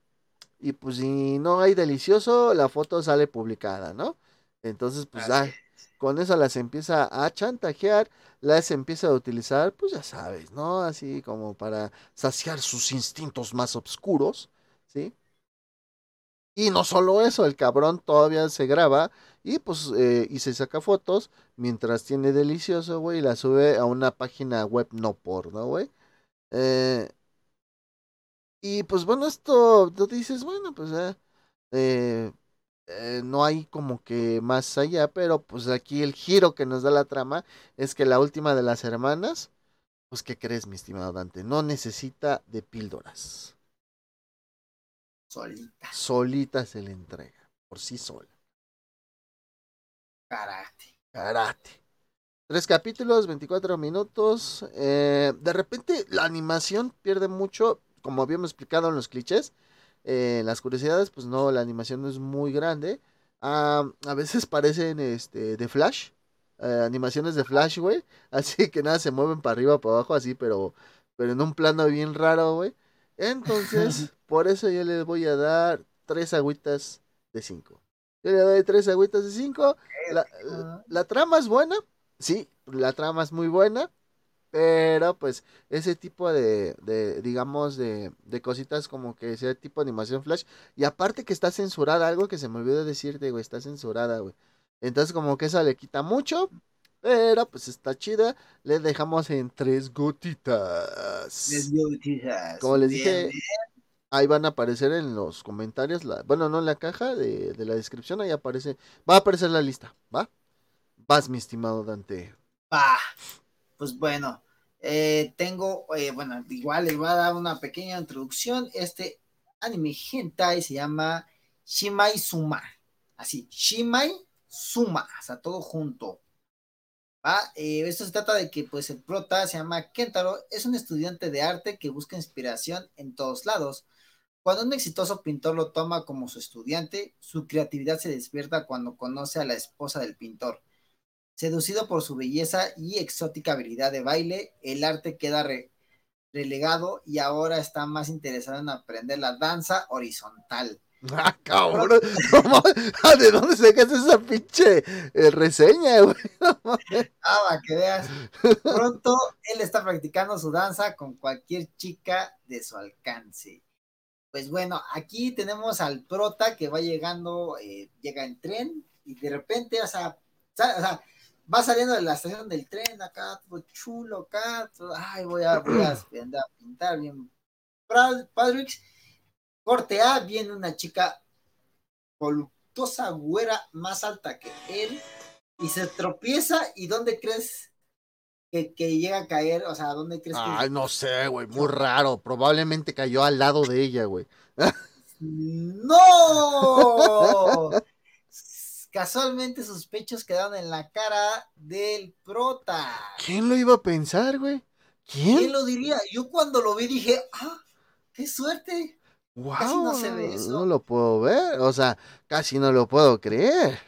y pues si no hay delicioso, la foto sale publicada, ¿no? Entonces, pues con eso las empieza a chantajear, las empieza a utilizar, pues ya sabes, ¿no? Así como para saciar sus instintos más oscuros, ¿sí? Y no solo eso, el cabrón todavía se graba y pues eh, y se saca fotos mientras tiene delicioso, güey, y la sube a una página web no porno, güey. Eh, y pues bueno, esto tú dices, bueno, pues eh, eh, no hay como que más allá, pero pues aquí el giro que nos da la trama es que la última de las hermanas, pues ¿qué crees, mi estimado Dante? No necesita de píldoras. Solita. Solita se le entrega, por sí sola. Karate. Karate. Tres capítulos, 24 minutos. Eh, de repente la animación pierde mucho, como habíamos explicado en los clichés eh, las curiosidades, pues no, la animación no es muy grande. a veces parecen este, de Flash, eh, animaciones de Flash, güey. Así que nada, se mueven para arriba, para abajo, así, pero, pero en un plano bien raro, güey. Entonces, por eso yo le voy a dar tres agüitas de cinco. Yo le doy tres agüitas de cinco. La, la trama es buena, sí, la trama es muy buena. Pero pues ese tipo de, de digamos, de, de, cositas como que ese tipo de animación flash. Y aparte que está censurada, algo que se me olvidó decirte, güey, está censurada, güey. Entonces como que esa le quita mucho. Pero pues está chida. Le dejamos en tres gotitas. Tres gotitas. Como les dije, ahí van a aparecer en los comentarios. La, bueno, no en la caja de, de la descripción. Ahí aparece. Va a aparecer la lista, ¿va? Vas, mi estimado Dante. Va pues bueno, eh, tengo, eh, bueno, igual les voy a dar una pequeña introducción. Este anime hentai se llama Shimai Suma. Así, Shimai Suma, o sea, todo junto. Ah, esto se trata de que pues el prota se llama Kentaro, es un estudiante de arte que busca inspiración en todos lados. Cuando un exitoso pintor lo toma como su estudiante, su creatividad se despierta cuando conoce a la esposa del pintor. Seducido por su belleza y exótica habilidad de baile, el arte queda relegado y ahora está más interesado en aprender la danza horizontal. Ah, cabrón. ¿De dónde sacas esa pinche eh, reseña, güey? ah, va, que veas. Pronto él está practicando su danza con cualquier chica de su alcance. Pues bueno, aquí tenemos al prota que va llegando, eh, llega en tren y de repente, o sea, va saliendo de la estación del tren acá, todo chulo acá, ay, voy a, voy a, pintar bien. Patrick Corte A, viene una chica voluptuosa, güera, más alta que él, y se tropieza, ¿y dónde crees que, llega a caer? O sea, ¿dónde crees que... Ay, no sé, güey, muy raro, probablemente cayó al lado de ella, güey. ¡No! Casualmente sus pechos quedaron en la cara del prota. ¿Quién lo iba a pensar, güey? ¿Quién? ¿Quién lo diría? Yo cuando lo vi dije, ah, qué suerte. Wow, no se ve eso. No lo puedo ver, o sea, casi no lo puedo creer.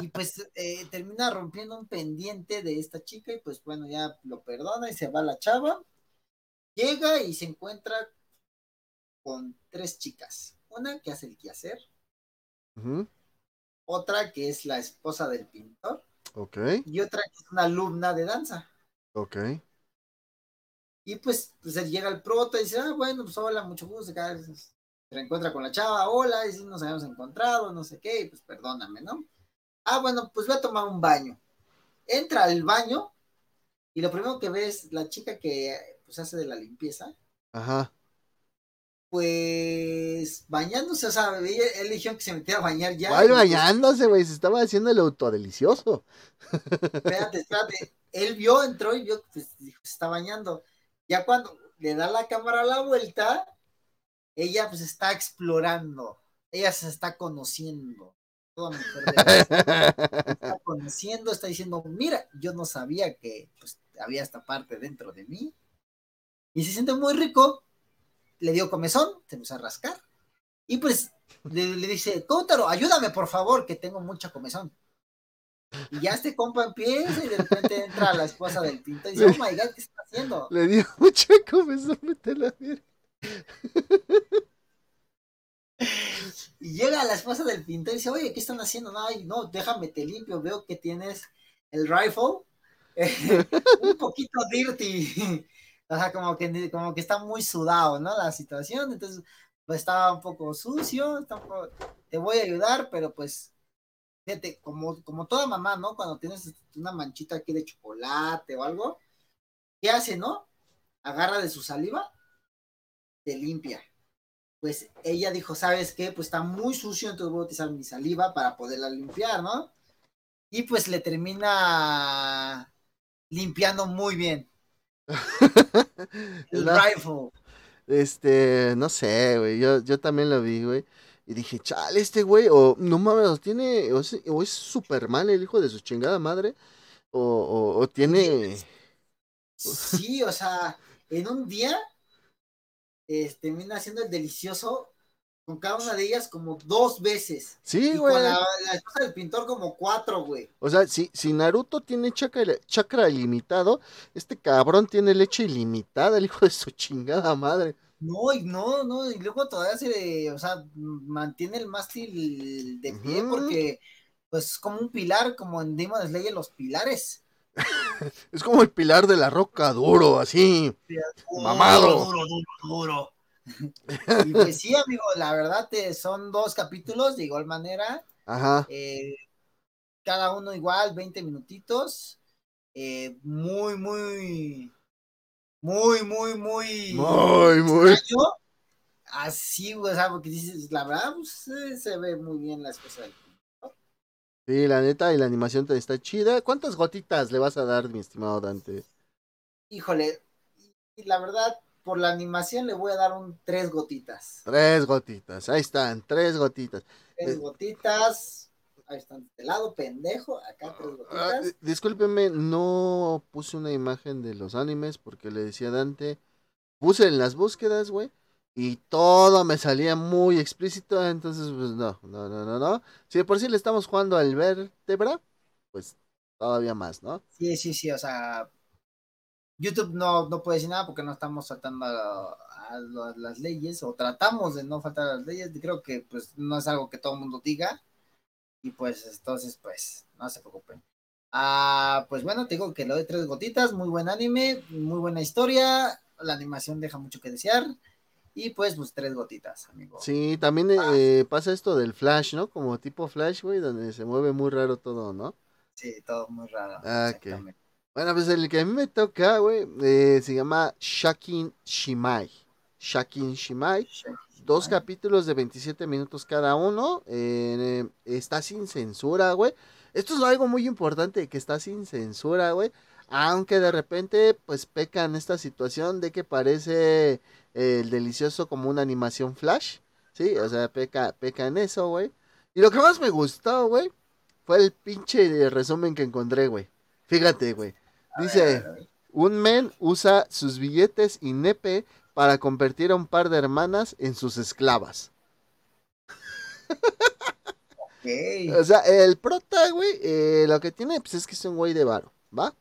Y pues eh, termina rompiendo un pendiente de esta chica y pues bueno, ya lo perdona y se va la chava. Llega y se encuentra con tres chicas. Una que hace el quehacer. Otra que es la esposa del pintor. Ok. Y otra que es una alumna de danza. Ok. Y pues, pues él llega al prota y dice, ah, bueno, pues hola, mucho gusto. Se reencuentra con la chava, hola, y si nos habíamos encontrado, no sé qué, y pues perdóname, ¿no? Ah, bueno, pues voy a tomar un baño. Entra al baño y lo primero que ve es la chica que pues hace de la limpieza. Ajá. Pues bañándose, o sea, él dijo que se metiera a bañar ya. ¿Cuál bañándose, güey? Se estaba haciendo el autodelicioso. Espérate, espérate. Él vio, entró y vio que se está bañando. Ya cuando le da la cámara a la vuelta, ella pues está explorando, ella se está conociendo. Toda mujer está conociendo, está diciendo, mira, yo no sabía que pues, había esta parte dentro de mí. Y se siente muy rico. Le dio comezón, se empezó a rascar. Y pues le, le dice, Kotaro, ayúdame por favor, que tengo mucha comezón. Y ya este compa empieza y de repente entra la esposa del pintor y dice, oh my god, ¿qué está haciendo? Le dio mucha comenzó a meter la Y llega la esposa del pintor y dice, oye, ¿qué están haciendo? No, no, déjame te limpio, veo que tienes el rifle un poquito dirty. O sea, como que, como que está muy sudado, ¿no? La situación, entonces, pues estaba un poco sucio, te voy a ayudar, pero pues fíjate, como, como toda mamá, ¿no? Cuando tienes una manchita aquí de chocolate o algo, ¿qué hace, no? Agarra de su saliva, te limpia. Pues ella dijo, ¿sabes qué? Pues está muy sucio, entonces voy a utilizar mi saliva para poderla limpiar, ¿no? Y pues le termina limpiando muy bien. El rifle. Este, no sé, güey. Yo, yo también lo vi, güey. Y dije, chale, este güey, o no mames, tiene, o es, súper mal el hijo de su chingada madre, o, o, tiene... Sí, o sea, en un día este, termina haciendo el delicioso con cada una de ellas como dos veces. Sí, güey. Con la, esposa del pintor como cuatro, güey. O sea, si, si Naruto tiene chakra, chakra ilimitado, este cabrón tiene leche ilimitada, el hijo de su chingada madre. No, y no, no, y luego todavía se, o sea, mantiene el mástil de pie porque, pues, como un pilar, como en Demon Slayer, los pilares. es como el pilar de la roca, duro, así, mamado. Duro, duro, duro. y pues sí, amigo, la verdad te, son dos capítulos de igual manera. Ajá. Eh, cada uno igual, 20 minutitos. Eh, muy, muy muy, muy, muy. Muy, muy. Así, o sea, porque dices, la verdad, pues, se ve muy bien las cosas. Sí, la neta, y la animación está chida. ¿Cuántas gotitas le vas a dar, mi estimado Dante? Híjole, la verdad, por la animación le voy a dar un tres gotitas. Tres gotitas, ahí están, tres gotitas. Tres gotitas. ahí están de lado, pendejo, acá tres ah, gotitas. discúlpeme, no puse una imagen de los animes porque le decía a Dante, puse en las búsquedas, güey, y todo me salía muy explícito, entonces pues no, no, no, no, no. Si de por sí le estamos jugando al vértebra, pues todavía más, ¿no? Sí, sí, sí, o sea, YouTube no, no puede decir nada porque no estamos saltando a, las leyes o tratamos de no faltar a las leyes. Creo que pues no es algo que todo el mundo diga y pues entonces pues no se preocupen. Ah, pues bueno, te digo que lo de tres gotitas, muy buen anime, muy buena historia, la animación deja mucho que desear. Y pues, pues tres gotitas, amigo. Sí, también ah. eh, pasa esto del flash, ¿no? Como tipo flash, güey, donde se mueve muy raro todo, ¿no? Sí, todo muy raro. Ah, Bueno, pues el que a mí me toca, güey, eh, se llama Shakin Shimai. Shakin Shimai. Dos capítulos de 27 minutos cada uno. Eh, está sin censura, güey. Esto es algo muy importante, que está sin censura, güey. Aunque de repente, pues peca en esta situación de que parece el delicioso como una animación flash. Sí, o sea, peca, peca en eso, güey. Y lo que más me gustó, güey, fue el pinche resumen que encontré, güey. Fíjate, güey. Dice, un men usa sus billetes y nepe para convertir a un par de hermanas en sus esclavas. O sea, el prota, güey, eh, lo que tiene, pues es que es un güey de varo, ¿va?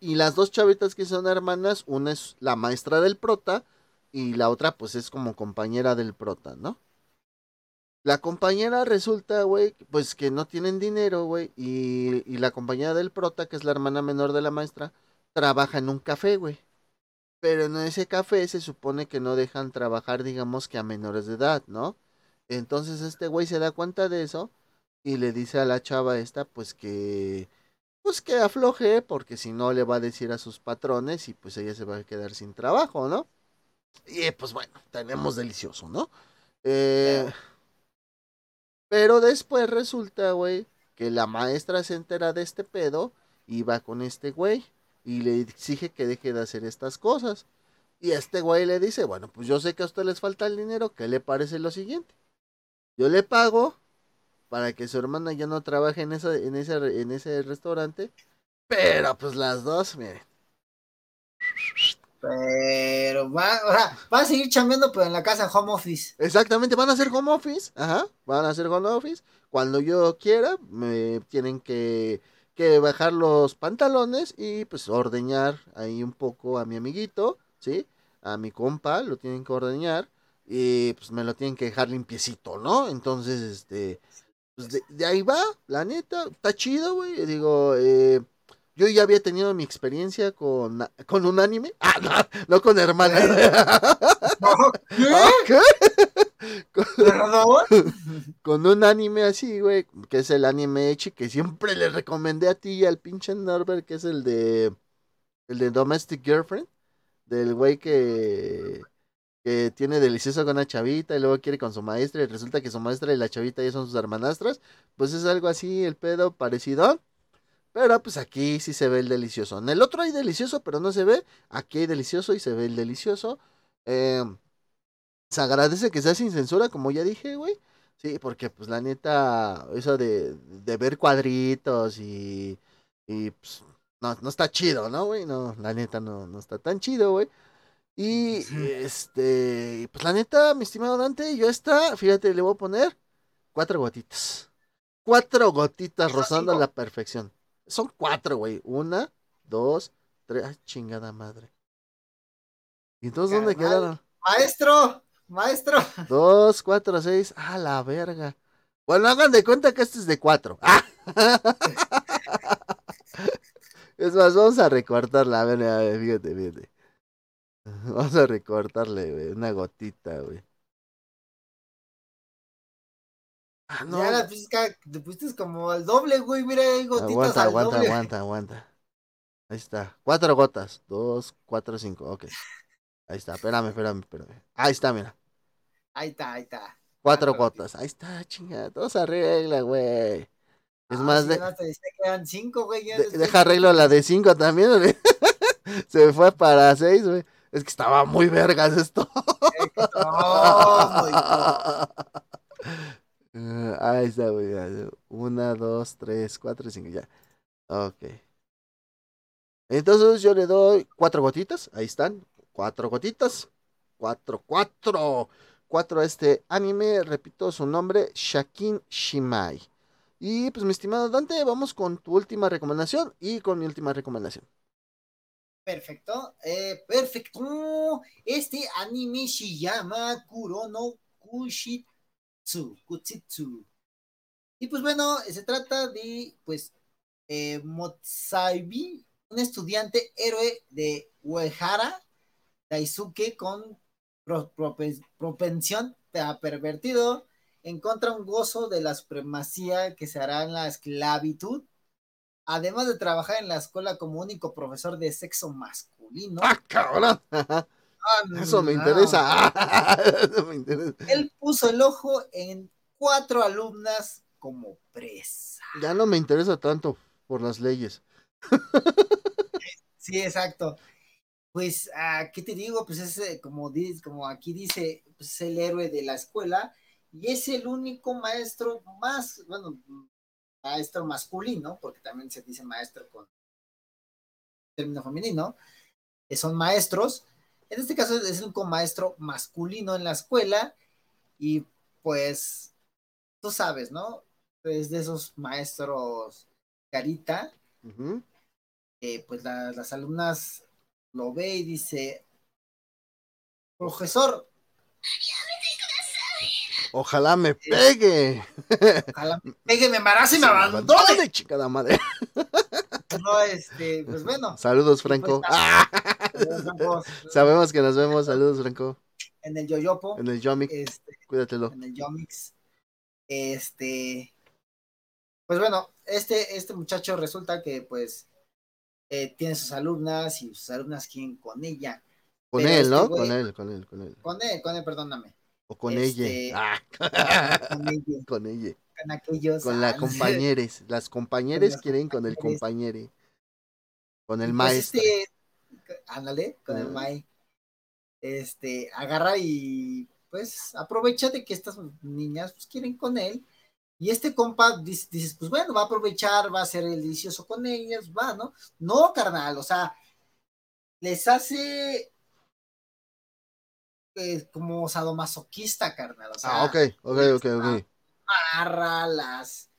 Y las dos chavitas que son hermanas, una es la maestra del prota y la otra pues es como compañera del prota, ¿no? La compañera resulta, güey, pues que no tienen dinero, güey, y, y, la compañera del prota, que es la hermana menor de la maestra, trabaja en un café, güey. Pero en ese café se supone que no dejan trabajar, digamos que a menores de edad, ¿no? Entonces este güey se da cuenta de eso y le dice a la chava esta, pues que pues que afloje, porque si no le va a decir a sus patrones y pues ella se va a quedar sin trabajo, ¿no? Y pues bueno, tenemos delicioso, ¿no? Eh, después resulta, güey, que la maestra se entera de este pedo y va con este güey y le exige que deje de hacer estas cosas. Y este güey le dice, bueno, pues yo sé que a usted les falta el dinero, ¿qué le parece lo siguiente? Yo le pago para que su hermana ya no trabaje en, esa, en, ese, en ese restaurante. Pero pues las dos, miren. Pero va, o va a seguir chambeando, pero en la casa home office. Exactamente, van a hacer home office. Ajá, van a hacer home office. Cuando yo quiera, me tienen que, que bajar los pantalones y pues ordeñar ahí un poco a mi amiguito, ¿sí? A mi compa, lo tienen que ordeñar y pues me lo tienen que dejar limpiecito, ¿no? Entonces, este, pues, de, ahí va, la neta, está chido, güey. Digo, eh, yo ya había tenido mi experiencia con, con un anime. Ah, no, con hermanas. ¿Qué? con, un anime así, güey, que es el anime Echi, que siempre le recomendé a ti y al pinche Norbert, que es el de el de Domestic Girlfriend, del güey que que tiene delicioso con una chavita y luego quiere con su maestra y resulta que su maestra y la chavita ya son sus hermanastras, pues es algo así el pedo parecido. Pero pues aquí sí se ve el delicioso. En el otro hay delicioso, pero no se ve. Aquí hay delicioso y se ve el delicioso. Em, se agradece que sea sin censura, como ya dije, güey. Sí, porque pues la neta, eso de, de ver cuadritos y, y pues, no, no está chido, ¿no, güey? No, la neta no, no está tan chido, güey. Y este, pues la neta, mi estimado Dante, yo está, fíjate, le voy a poner cuatro gotitas. Cuatro gotitas rozando a la perfección. Son cuatro, güey. Una, dos, tres. Ay, chingada madre. ¿Y entonces dónde quedaron? Maestro, maestro. Dos, cuatro, seis. Ah, la verga. Bueno, hagan de cuenta que este es de cuatro. ¡Ah! es más, vamos a recortarla. A ver, a ver, fíjate, fíjate. Vamos a recortarle, güey, una gotita, güey. Ah, no. Ya la física te pusiste como al doble, güey. Mira, hay gotitas aguanta, aguanta, Aguanta, aguanta, Ahí está. Cuatro gotas. Dos, cuatro, cinco. Ok. Ahí está. Espérame, espérame, espérame. Ahí está, mira. Ahí está, ahí está. Cuatro, gotas. Ahí está, chingada. Todo se arregla, güey. Es ah, más de. quedan cinco, güey. deja arreglo la de cinco también, güey. se fue para seis, güey. Es que estaba muy vergas esto. Uh, ahí está, güey. Una, dos, tres, cuatro, cinco, ya. Ok. Entonces yo le doy cuatro gotitas. Ahí están. Cuatro gotitas. Cuatro, cuatro. Cuatro a este anime. Repito su nombre. Shakin Shimai. Y pues mi estimado Dante, vamos con tu última recomendación y con mi última recomendación. Perfecto, eh, perfecto. Este anime se llama Kurono Kushitsu, Y pues bueno, se trata de pues eh, Motsaibi, un estudiante héroe de Uehara, Daisuke con propensión a pervertido, encuentra un gozo de la supremacía que se hará en la esclavitud además de trabajar en la escuela como único profesor de sexo masculino. ¡Ah, cabrón! Ah, Eso me, interesa. Eso me interesa. Él puso el ojo en cuatro alumnas como presa. Ya no me interesa tanto por las leyes. Sí, exacto. Pues, ah, ¿qué te digo? Pues es eh, como, como aquí dice, pues es el héroe de la escuela y es el único maestro más, bueno, maestro masculino, porque también se dice maestro con término femenino, que son maestros. En este caso es un maestro masculino en la escuela y pues tú sabes, ¿no? Es de esos maestros carita, pues las alumnas lo ve y dice, profesor, Ojalá me pegue. Ojalá me pegue, me embarace y me abandone. chingada madre. No, este, pues bueno. Saludos, Franco. Sabemos que nos vemos. Saludos, Franco. En el Yoyopo. En el Yomix. Este, Cuídatelo. En el Yomix. Este. Pues bueno, este, este muchacho resulta que pues eh, tiene sus alumnas y sus alumnas quieren con ella. Con él, este ¿no? con él, con él, con él. Con él, con él, perdóname. O con ella. Este, ah. Con ella. con ella. Con aquellos. Con las compañeres. Las compañeres quieren con el compañere. Con el pues maestro. Este, ándale, con el ah. mai. Este, agarra y pues aprovecha de que estas niñas pues quieren con él. Y este compa dices, pues bueno, va a aprovechar, va a ser el delicioso con ellas, va, ¿no? No, carnal, o sea, les hace como sadomasoquista, carnal. O sea, ah, ok, ok, ok, ok. Agarra, las,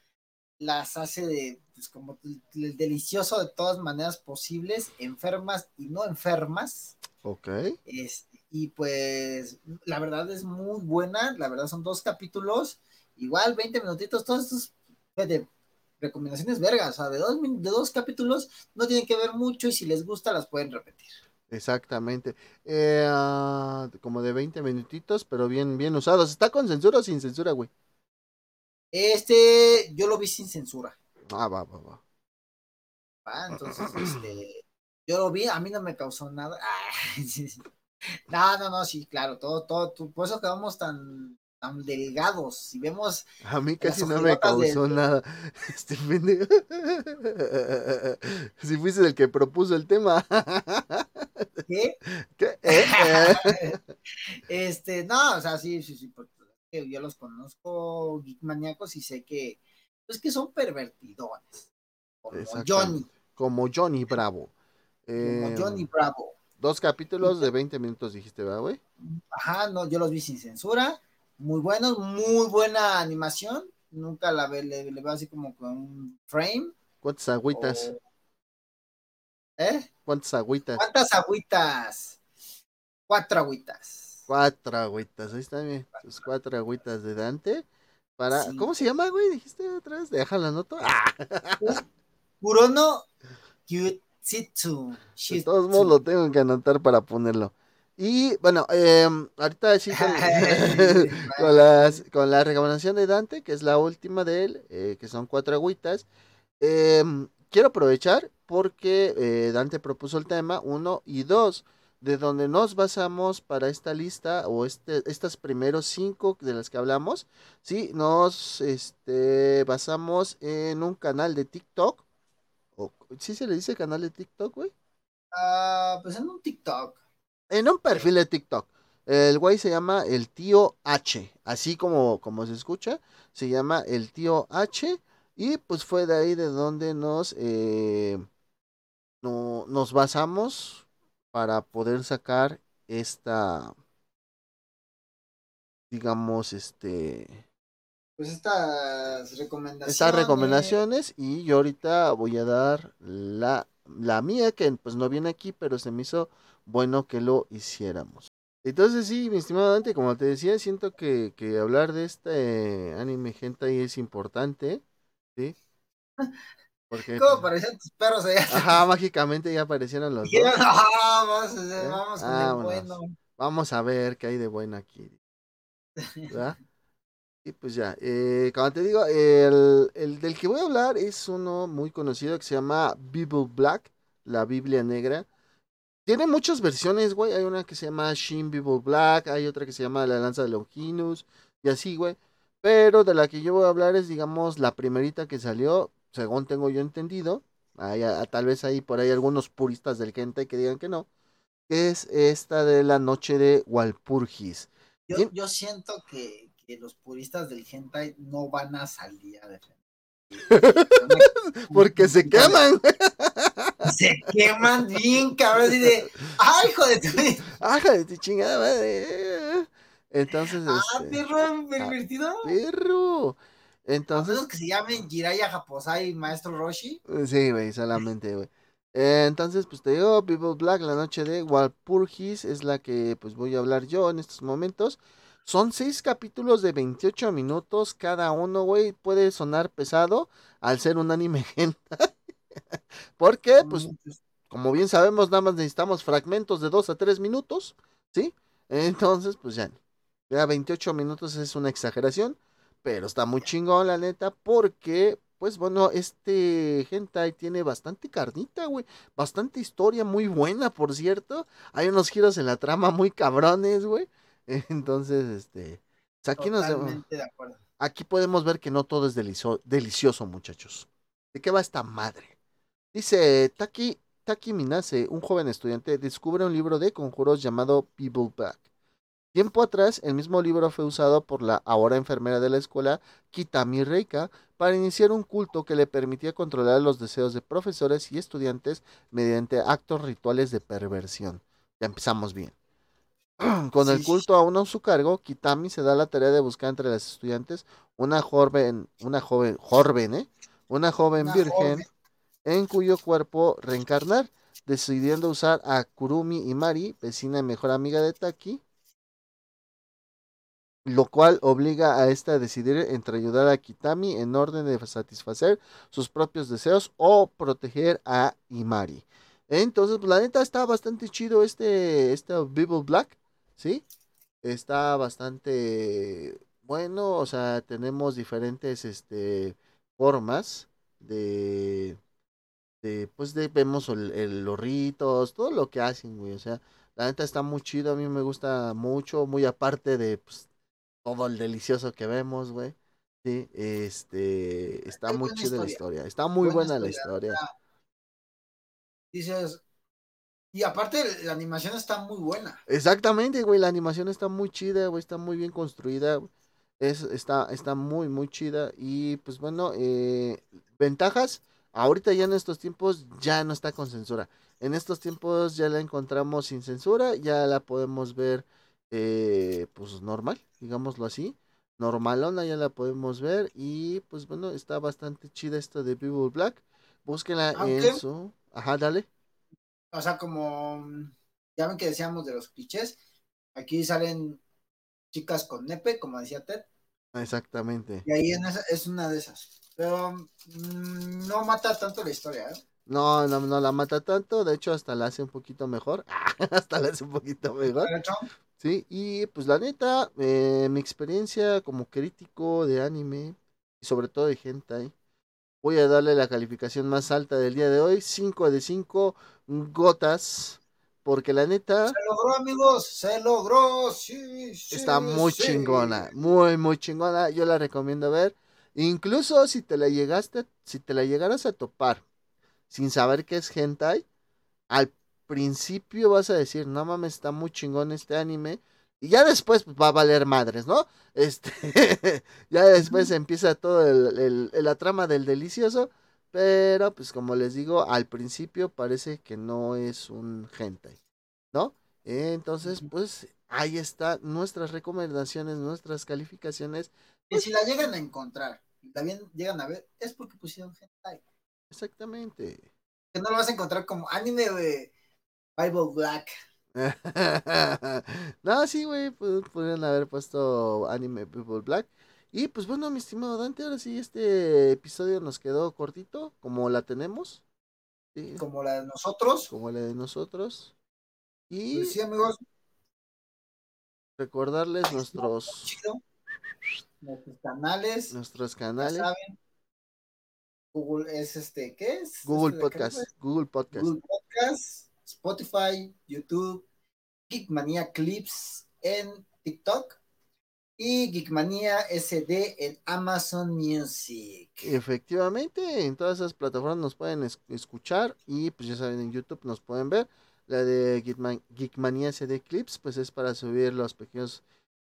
las hace de, pues como el delicioso de todas maneras posibles, enfermas y no enfermas. Ok. Este, y pues, la verdad es muy buena, la verdad son dos capítulos, igual 20 minutitos, todos estos de recomendaciones vergas, o sea, de dos, de dos capítulos no tienen que ver mucho y si les gusta las pueden repetir. Exactamente. Eh, ah, como de 20 minutitos, pero bien, bien usados. ¿Está con censura o sin censura, güey? Este, yo lo vi sin censura. Ah, va, va, va. Ah, entonces, este, yo lo vi, a mí no me causó nada. no, no, no, sí, claro, todo, todo, por eso quedamos tan tan delgados. Si vemos. A mí casi no me causó nada. Este Si fuiste el que propuso el tema. ¿Qué? ¿Qué? ¿Eh? este, no, o sea, sí, sí, sí. Yo los conozco geek maníacos y sé que. Pues que son pervertidones. Como Johnny. Como Johnny Bravo. Como em, Johnny Bravo. Dos capítulos de 20 minutos dijiste, ¿verdad, güey? Ajá, no, yo los vi sin censura muy buenos, muy buena animación. Nunca la ve, le, veo así como con un frame. ¿Cuántas agüitas? ¿Eh? ¿Cuántas agüitas? ¿Cuántas agüitas? Cuatro agüitas. Cuatro agüitas, ahí está bien. Sus cuatro agüitas de Dante. Para, ¿cómo se llama, güey? Dijiste otra vez, deja la nota. ¡Ah! Kurono Kyutsitsu. De todos modos lo tengo que anotar para ponerlo. Y bueno, eh, ahorita sí con, las, con la recomendación de Dante, que es la última de él, eh, que son cuatro agüitas. Em, quiero aprovechar porque eh, Dante propuso el tema, uno y dos, de donde nos basamos para esta lista o este, estas primeros cinco de las que hablamos. Sí, nos este, basamos en un canal de TikTok. O, ¿Sí se le dice canal de TikTok, güey? Ah, pues en un TikTok en un perfil de TikTok. El güey se llama el tío H, así como, como se escucha, se llama el tío H. Y pues fue de ahí de donde nos, eh, no, nos basamos para poder sacar esta, digamos, este... Pues estas recomendaciones. Estas recomendaciones y yo ahorita voy a dar la, la mía, que pues no viene aquí, pero se me hizo bueno que lo hiciéramos. Entonces sí, mi estimado Dante, como te decía, siento que, que hablar de este anime hentai es importante, ¿sí? Porque, ¿Cómo aparecían tus perros allá? Ajá, mágicamente ya aparecieron los dos. Ah, vamos, ¿Eh? vamos con bueno. Vamos a ver qué hay de bueno aquí. ¿Verdad? Y pues ya, eh, como te digo, el, el, del que voy a hablar es uno muy conocido que se llama Bible Black, la Biblia Negra. Tiene muchas versiones, güey. Hay una que se llama Shin Bible Black, hay otra que se llama La Lanza de Longinus, y así, güey. Pero de la que yo voy a hablar es, digamos, la primerita que salió, según tengo yo entendido. Hay, tal vez hay por ahí algunos puristas del gente que digan que no. Que es esta de la noche de Walpurgis. Yo, yo siento que, los puristas del hentai no van a salir a defender. Porque se queman. Se queman bien, cabrón. Y de, ¡ay, hijo de tu! ¡Ay, hijo de tu chingada madre! Entonces. ¡Ah, este, perro ah, pervertido! ¡Perro! Entonces. que se llamen Jiraiya Japosai Maestro Roshi? Sí, güey, solamente, güey. entonces, pues te digo, People Black, la noche de Walpurgis, es la que pues voy a hablar yo en estos momentos. Son seis capítulos de 28 minutos cada uno, güey. Puede sonar pesado al ser un anime hentai. Porque, pues, como bien sabemos, nada más necesitamos fragmentos de 2 a 3 minutos, ¿sí? Entonces, pues ya, ya 28 minutos es una exageración, pero está muy chingón, la neta, porque, pues bueno, este hentai tiene bastante carnita, güey. Bastante historia muy buena, por cierto. Hay unos giros en la trama muy cabrones, güey. Entonces, este. Pues, aquí nos. Aquí podemos ver que no todo es delicioso, muchachos. ¿De qué va esta madre? Dice Taki, Taki Minase, un joven estudiante, descubre un libro de conjuros llamado People Back. Tiempo atrás, el mismo libro fue usado por la ahora enfermera de la escuela, Kitami Reika, para iniciar un culto que le permitía controlar los deseos de profesores y estudiantes mediante actos rituales de perversión. Ya empezamos bien. Con el culto aún a su cargo, Kitami se da la tarea de buscar entre las estudiantes una joven, una joven, joven, ¿eh? Una joven virgen en cuyo cuerpo reencarnar, decidiendo usar a Kurumi y Mari, vecina y mejor amiga de Taki, lo cual obliga a esta a decidir entre ayudar a Kitami en orden de satisfacer sus propios deseos o proteger a Imari. Entonces, pues, la neta está bastante chido este, este Bible Black, ¿sí? Está bastante bueno, o sea, tenemos diferentes este, formas de, pues de, vemos el, los ritos, todo lo que hacen, güey, o sea, la neta está muy chido, a mí me gusta mucho, muy aparte de pues, todo el delicioso que vemos, güey. Sí, este, está muy chida la historia, está muy buena, la historia. Dices, y aparte la animación está muy buena. Exactamente, güey, la animación está muy chida, güey, está muy bien construida. Es, está, está muy, muy chida. Y pues bueno, eh, ventajas, ahorita ya en estos tiempos ya no está con censura. En estos tiempos ya la encontramos sin censura, ya la podemos ver eh, pues normal, digámoslo así. Normalona ya la podemos ver y pues bueno, está bastante chida esta de People Black. Búsquenla en su... Ajá, dale. O sea, como ya ven que decíamos de los clichés, aquí salen chicas con nepe, como decía Ted. Exactamente. Y ahí es una de esas. Pero mm, no mata tanto la historia, ¿eh? No, no, no la mata tanto, de hecho hasta la hace un poquito mejor. hasta la hace un poquito mejor. Sí, y pues la neta, eh, mi experiencia como crítico de anime y sobre todo de hentai, voy a darle la calificación más alta del día de hoy, 5 de 5 gotas, porque la neta... Se logró amigos, se logró, sí, sí Está muy chingona, muy, muy chingona, yo la recomiendo ver, incluso si te la llegaste, si te la llegaras a topar sin saber qué es hentai, al principio vas a decir, no mames, está muy chingón este anime. Y ya después pues, va a valer madres, ¿no? Este, ya después empieza todo el, la trama del delicioso. Pero, pues como les digo, al principio parece que no es un hentai, ¿no? Entonces, pues ahí está nuestras recomendaciones, nuestras calificaciones. Y si la llegan a encontrar y también llegan a ver, es porque pusieron hentai. Exactamente. Que no lo vas a encontrar como anime de Bible Black. no, sí, güey, pudieron haber puesto anime Bible Black. Y pues bueno, mi estimado Dante, ahora sí, este episodio nos quedó cortito, como la tenemos. Como la de nosotros. Como la de nosotros. Y pues sí, amigos. Recordarles nuestros, nuestros canales. Nuestros canales. Google es este, ¿qué es? Google este Podcast. Google Podcast. Google Podcast, Spotify, YouTube, Geekmania Clips en TikTok y Geekmania SD en Amazon Music. Efectivamente, en todas esas plataformas nos pueden escuchar y pues ya saben, en YouTube nos pueden ver. La de Geekmania SD Clips, pues es para subir los pequeños,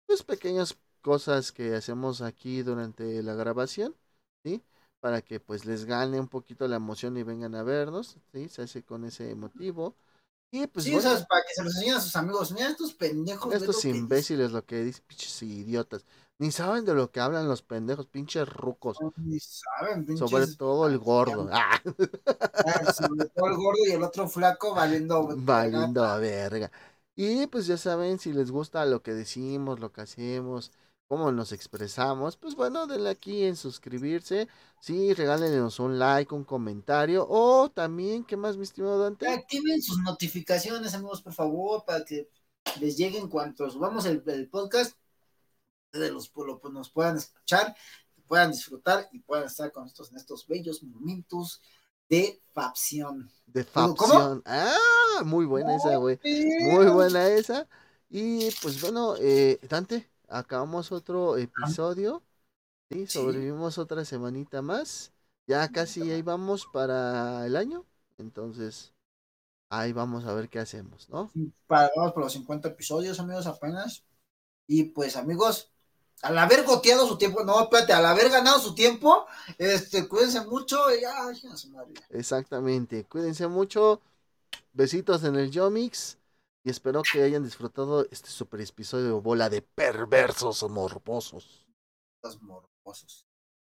pues pequeñas cosas que hacemos aquí durante la grabación, ¿sí? Para que pues les gane un poquito la emoción y vengan a vernos, ¿sí? Se hace con ese motivo. Y pues, sí, para que se los enseñen a sus amigos. Mira estos pendejos. Estos imbéciles, lo que dicen, pinches idiotas. Ni saben de lo que hablan los pendejos, pinches rucos. ni saben, pinches. Sobre todo el gordo. Ah. Ah, sobre todo el gordo y el otro flaco valiendo. Valiendo a verga. Y pues ya saben, si les gusta lo que decimos, lo que hacemos, cómo nos expresamos, pues bueno, denle aquí en suscribirse, sí, regálenos un like, un comentario, o también, ¿qué más, mi estimado Dante? Activen sus notificaciones, amigos, por favor, para que les lleguen cuanto subamos el, podcast, ustedes los, pues, nos puedan escuchar, puedan disfrutar y puedan estar con nosotros en estos bellos momentos de facción. De facción. Ah, muy buena esa, güey. Muy buena esa. Y pues bueno, eh, Dante, acabamos otro episodio. Sí, sobrevivimos otra semanita más. Ya casi ahí vamos para el año. Entonces, ahí vamos a ver qué hacemos, ¿no? Para, vamos por los 50 episodios, amigos, apenas. Y pues, amigos, al haber goteado su tiempo, no, espérate, al haber ganado su tiempo, este, cuídense mucho y ya, Exactamente, cuídense mucho. Besitos en el Yomix. Y espero que hayan disfrutado este super episodio bola de perversos morbosos. Los.